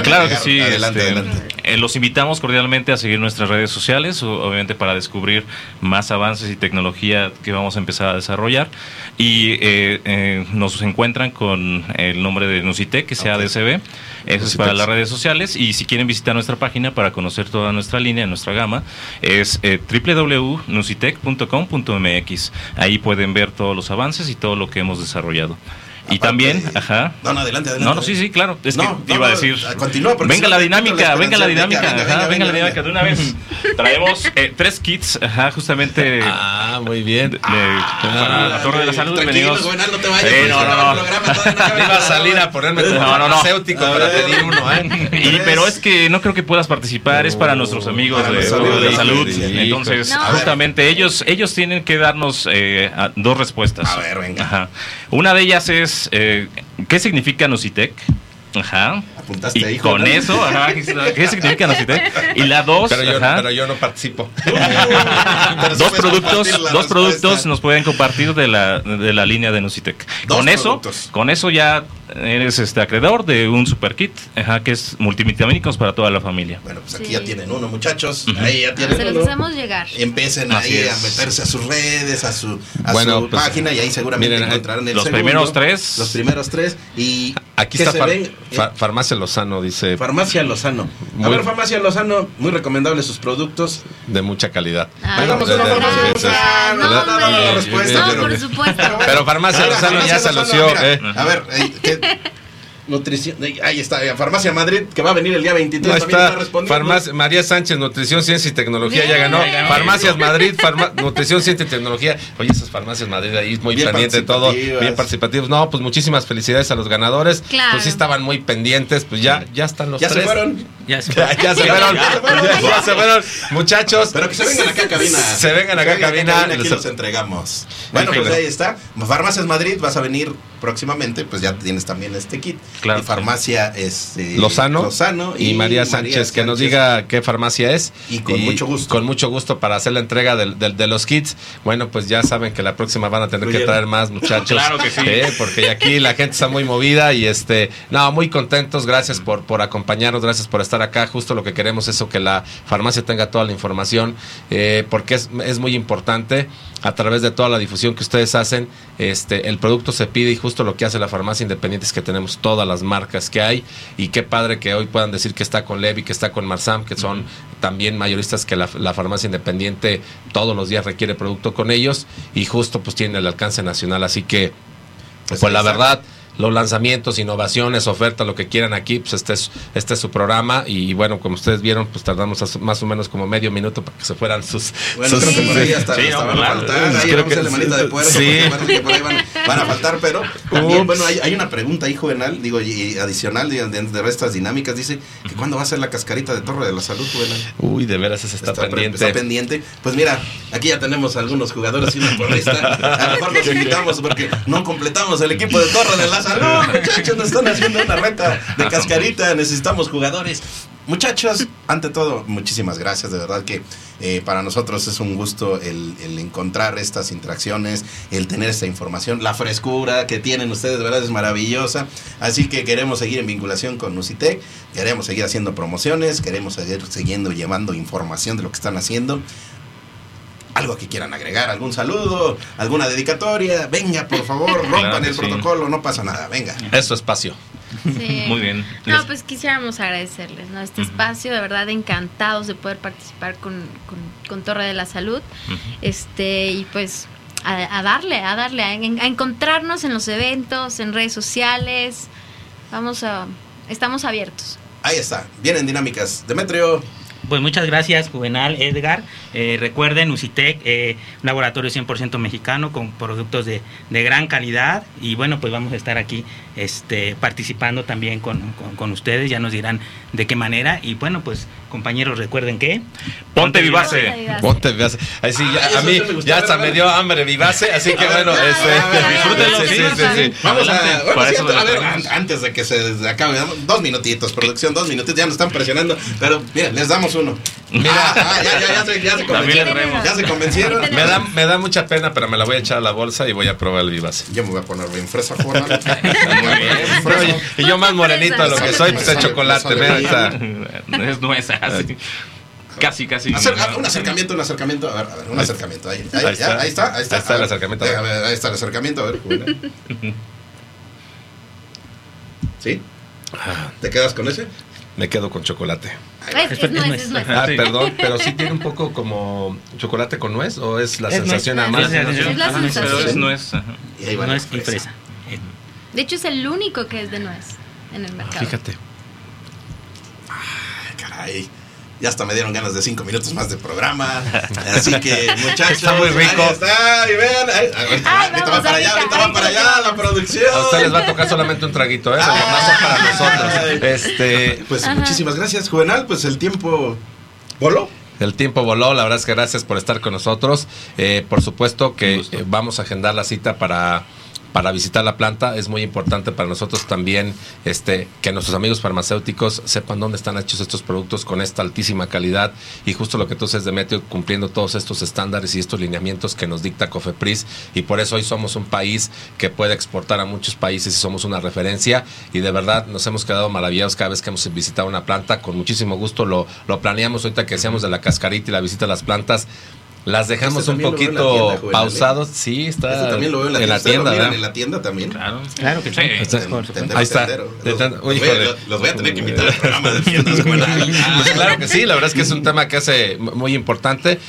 Claro que sí. Adelante, este, adelante. Eh, los invitamos cordialmente a seguir nuestras redes sociales, obviamente para descubrir más avances y tecnología que vamos a empezar a desarrollar. Y eh, eh, nos encuentran con el nombre de Nusitec, que sea Ok. DCB. Eso es para las redes sociales. Y si quieren visitar nuestra página para conocer toda nuestra línea, nuestra gama, es eh, www.nusitec.com.mx. Ahí pueden ver todos los avances y todo lo que hemos desarrollado. Y Aparte- también, ajá. No, no, adelante, adelante. No, no, sí, sí, claro. Es No, que no, iba a decir. continúa, venga si la dinámica, la venga la dinámica, Venga, ajá, venga, venga la venga, dinámica de una vez. Traemos eh, tres kits, ajá, justamente. Ah, muy bien. de- para la Torre de la Salud. Venimos- Juvenal, no te vayas. Porque no, no, no. Iba a salir a ponerme como No, no, no. para pedir uno, ¿eh? Y, pero es que no creo que puedas participar, es para nuestros amigos de la Salud. Entonces, justamente ellos, ellos tienen que darnos eh, dos respuestas. A ver, venga. Ajá. Una de ellas es, eh, ¿qué significa Nocitec? Ajá. Apuntaste Y ahí, con eso, ajá, ¿qué significa Nocitec? Y la dos, Pero yo, ajá, pero yo no participo. Dos productos, dos respuesta. productos nos pueden compartir de la, de la línea de Nocitec. Dos Con eso, productos. con eso ya eres este acreedor de un super kit, ajá, que es multivitamínicos para toda la familia. Bueno, pues aquí Sí. ya tienen uno, muchachos. Ahí ya tienen Se los hacemos llegar. Empiecen Así ahí es. a meterse a sus redes, a su, a Bueno, su pues, página y ahí seguramente miren, encontrarán el los segundo, primeros tres. Los primeros tres. Y Aquí ¿qué está Far- ven? Fa- Farmacia Lozano, dice, Farmacia Lozano. A Muy- ver, Farmacia Lozano, muy recomendables sus productos. de mucha calidad. Ah, una Farmacia Lozano. No, No, no, no, por supuesto. Pero Farmacia Lozano ya se lució, ¿eh? A ver, eh, ¿qué- Nutrición. Ahí está, Farmacia Madrid, que va a venir el día 23. Ahí también está, está respondiendo. Farmacia, María Sánchez, Nutrición, Ciencia y Tecnología, ya Bien. ganó. Ya ganó. Farmacias Madrid, farma- Nutrición, Ciencia y Tecnología. Oye, esas farmacias Madrid ahí muy pendiente de todo, bien participativos. No, pues muchísimas felicidades a los ganadores. Claro. Pues sí estaban muy pendientes, pues ya, ya están los Ya tres. fueron. Ya se Ya, ya se fueron, Ya se fueron. ya, ya se fueron. Muchachos, Pero que se vengan acá a cabina. Se vengan acá a cabina. Aquí los entregamos. Bueno, pues ahí está. Farmacias Madrid, vas a venir próximamente, pues ya tienes también este kit. Claro. Y farmacia este, Lozano, Lozano y, María Sánchez, que nos diga qué farmacia es. Y con mucho gusto. Con mucho gusto para hacer la entrega de los kits. Bueno, pues ya saben que la próxima van a tener que traer más muchachos. Claro que sí. Eh, Porque aquí la gente está muy movida y este, no, muy contentos. Gracias por, por acompañarnos, gracias por estar acá. Justo lo que queremos es que la farmacia tenga toda la información, eh, porque es, es muy importante a través de toda la difusión que ustedes hacen, este, el producto se pide y justo lo que hace la farmacia independiente es que tenemos todas las marcas que hay y qué padre que hoy puedan decir que está con Levi, que está con Marsam, que son también mayoristas que la, la farmacia independiente todos los días requiere producto con ellos y justo pues tiene el alcance nacional, así que Pues pues, la verdad los lanzamientos, innovaciones, ofertas, lo que quieran aquí, pues este es, este es su programa y bueno, como ustedes vieron, pues tardamos más o menos como medio minuto para que se fueran sus... Bueno, sus- creo que por ahí hasta, Sí, hasta van a faltar. Ahí Creo que la manita de puerco. sí. porque por ahí van, van a faltar, pero también, bueno, hay, hay una pregunta ahí, Juvenal, digo, y, adicional de, de, de estas dinámicas. Dice que cuándo va a ser la cascarita de Torre de la Salud, Juvenal. Uy, de veras ese está, pre- pendiente. está pendiente. Pues mira, aquí ya tenemos algunos jugadores y una porrista. A lo mejor los invitamos porque no completamos el equipo de Torre de la Salud. Muchachos, nos están haciendo una reta de cascarita. Necesitamos jugadores. Muchachos, ante todo, muchísimas gracias. De verdad que eh, para nosotros es un gusto el, encontrar estas interacciones, el tener esta información. La frescura que tienen ustedes, de verdad, es maravillosa. Así que queremos seguir en vinculación con Nucitec, queremos seguir haciendo promociones, queremos seguir siguiendo llevando información de lo que están haciendo. Algo que quieran agregar, algún saludo, alguna dedicatoria. Venga, por favor, rompan Claro el sí. protocolo, no pasa nada. Venga. Es su espacio. Sí. Muy bien. No, pues quisiéramos agradecerles, ¿no? Este espacio, de verdad encantados de poder participar con, con, con Torre de la Salud. Este, y pues a, a darle, a darle, a, a encontrarnos en los eventos, en redes sociales. Vamos a, estamos abiertos. Ahí está. Vienen dinámicas. Demetrio. Pues muchas gracias, Juvenal, Edgar. Eh, recuerden, Usitec, eh, laboratorio 100% mexicano con productos de, de gran calidad. Y bueno, pues vamos a estar aquí este, participando también con- con ustedes. Ya nos dirán de qué manera. Y bueno, pues compañeros, recuerden que... Ponte vivace. Ponte, vivace. Ahí sí, ya- Ah, a mí ya a hasta a me dio hambre vivace, así que A bueno, a este, a ver, disfrútenlo, sí, sí, sí, sí, sí. Vamos a. A ver, antes de que se acabe, dos minutitos, producción, dos minutitos, ya nos están presionando. Pero mira, les damos uno. Mira. Ah, ah, ya, ya, ya, se, ya convencieron. Ya se convencieron. Me da, me da mucha pena, pero me la voy a echar a la bolsa y voy a probar el vivace. Yo me voy a poner bien fresa, y yo más morenito de lo que soy, pues de chocolate. Es nuez, así. Casi, casi. Acer- ah, un acercamiento, un acercamiento. A ver, a ver, un acercamiento. Ahí, ahí, Ahí ya, está. ahí está, ahí está. Ahí está el ver, acercamiento. a ver, ahí está el acercamiento. A ver. ¿Sí? ¿Te quedas con ese? Me quedo con chocolate. Es, es nuez, es nuez. Ah, Sí. perdón, pero sí tiene un poco como chocolate con nuez o es la Es nuez. sensación nada Es más. la sensación. Es la Ajá, sensación. Pero es nuez. ajá. Y ahí va No la es y fresa. Eh, De hecho, es el único que es de nuez en el mercado. Fíjate. Ay. Ya hasta me dieron ganas de cinco minutos más de programa. Así que, muchachos. Está muy rico. Ahí está, y vean. ahí- ahorita, Ay, ahorita vamos, va para allá, ahorita, ahorita va ahorita para allá la producción. A ustedes les va a tocar solamente un traguito, ¿eh? Ay. son para nosotros. Este, Pues Ajá. muchísimas gracias, Juvenal. Pues el tiempo voló. El tiempo voló, la verdad es que gracias por estar con nosotros. Eh, por supuesto que eh, vamos a agendar la cita para, para visitar la planta. Es muy importante para nosotros también este, que nuestros amigos farmacéuticos sepan dónde están hechos estos productos con esta altísima calidad y justo lo que tú dices, Demetrio, cumpliendo todos estos estándares y estos lineamientos que nos dicta Cofepris. Y por eso hoy somos un país que puede exportar a muchos países y somos una referencia. Y de verdad nos hemos quedado maravillados cada vez que hemos visitado una planta. Con muchísimo gusto lo, lo planeamos ahorita que hacíamos de la cascarita y la visita a las plantas. Las dejamos Este un poquito tienda, ¿eh? pausados. Sí, está Este también lo veo en la, tienda. ¿Ustedes lo tienda. miran ¿verdad? en la tienda también. Claro. Claro que sí. Ahí está. Los, voy a, híjole. los voy a tener que invitar al programa de tiendas. Pues claro que sí, la verdad es que es un tema que hace muy importante.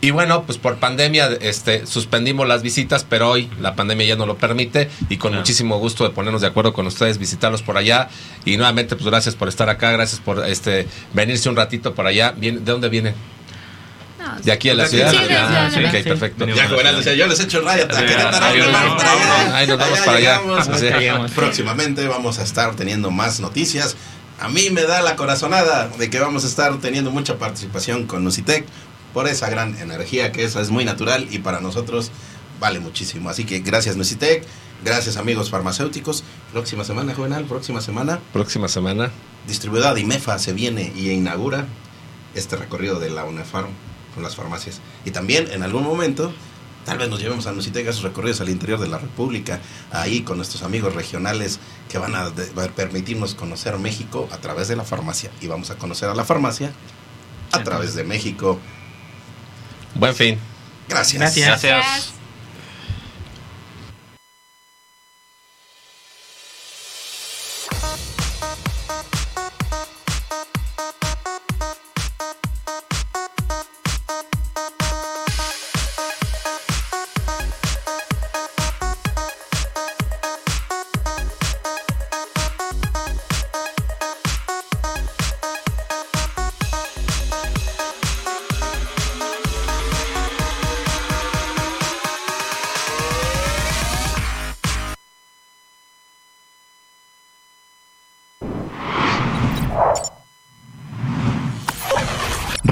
Y bueno, pues por pandemia este, suspendimos las visitas, pero hoy la pandemia ya no lo permite y con muchísimo gusto de ponernos de acuerdo con ustedes, visitarlos por allá. Y nuevamente, pues gracias por estar acá, gracias por este venirse un ratito por allá. ¿De dónde vienen? ¿De aquí a la ciudad? de Ah, sí. ok, Sí. perfecto. Ya, Juvenal decía, yo les echo raya a Querétaro, Ahí nos vamos vamos, para allá. ahí nos vamos Allá para allá. llegamos. Sí. Llegamos. Próximamente vamos a estar teniendo más noticias. A mí me da la corazonada de que vamos a estar teniendo mucha participación con Nocitec por esa gran energía que esa es muy natural y para nosotros vale muchísimo. Así que gracias Nocitec, gracias amigos farmacéuticos. Próxima semana, Juvenal, próxima semana. Próxima semana. Distribuidora Dimefa se viene y inaugura este recorrido de la UNEFARM con las farmacias. Y también en algún momento, tal vez nos llevemos a Nocitec a esos recorridos al interior de la República, ahí con nuestros amigos regionales que van a, de- va a permitirnos conocer México a través de la farmacia. Y vamos a conocer a la farmacia a través de México. Buen fin. Gracias. Gracias. Gracias.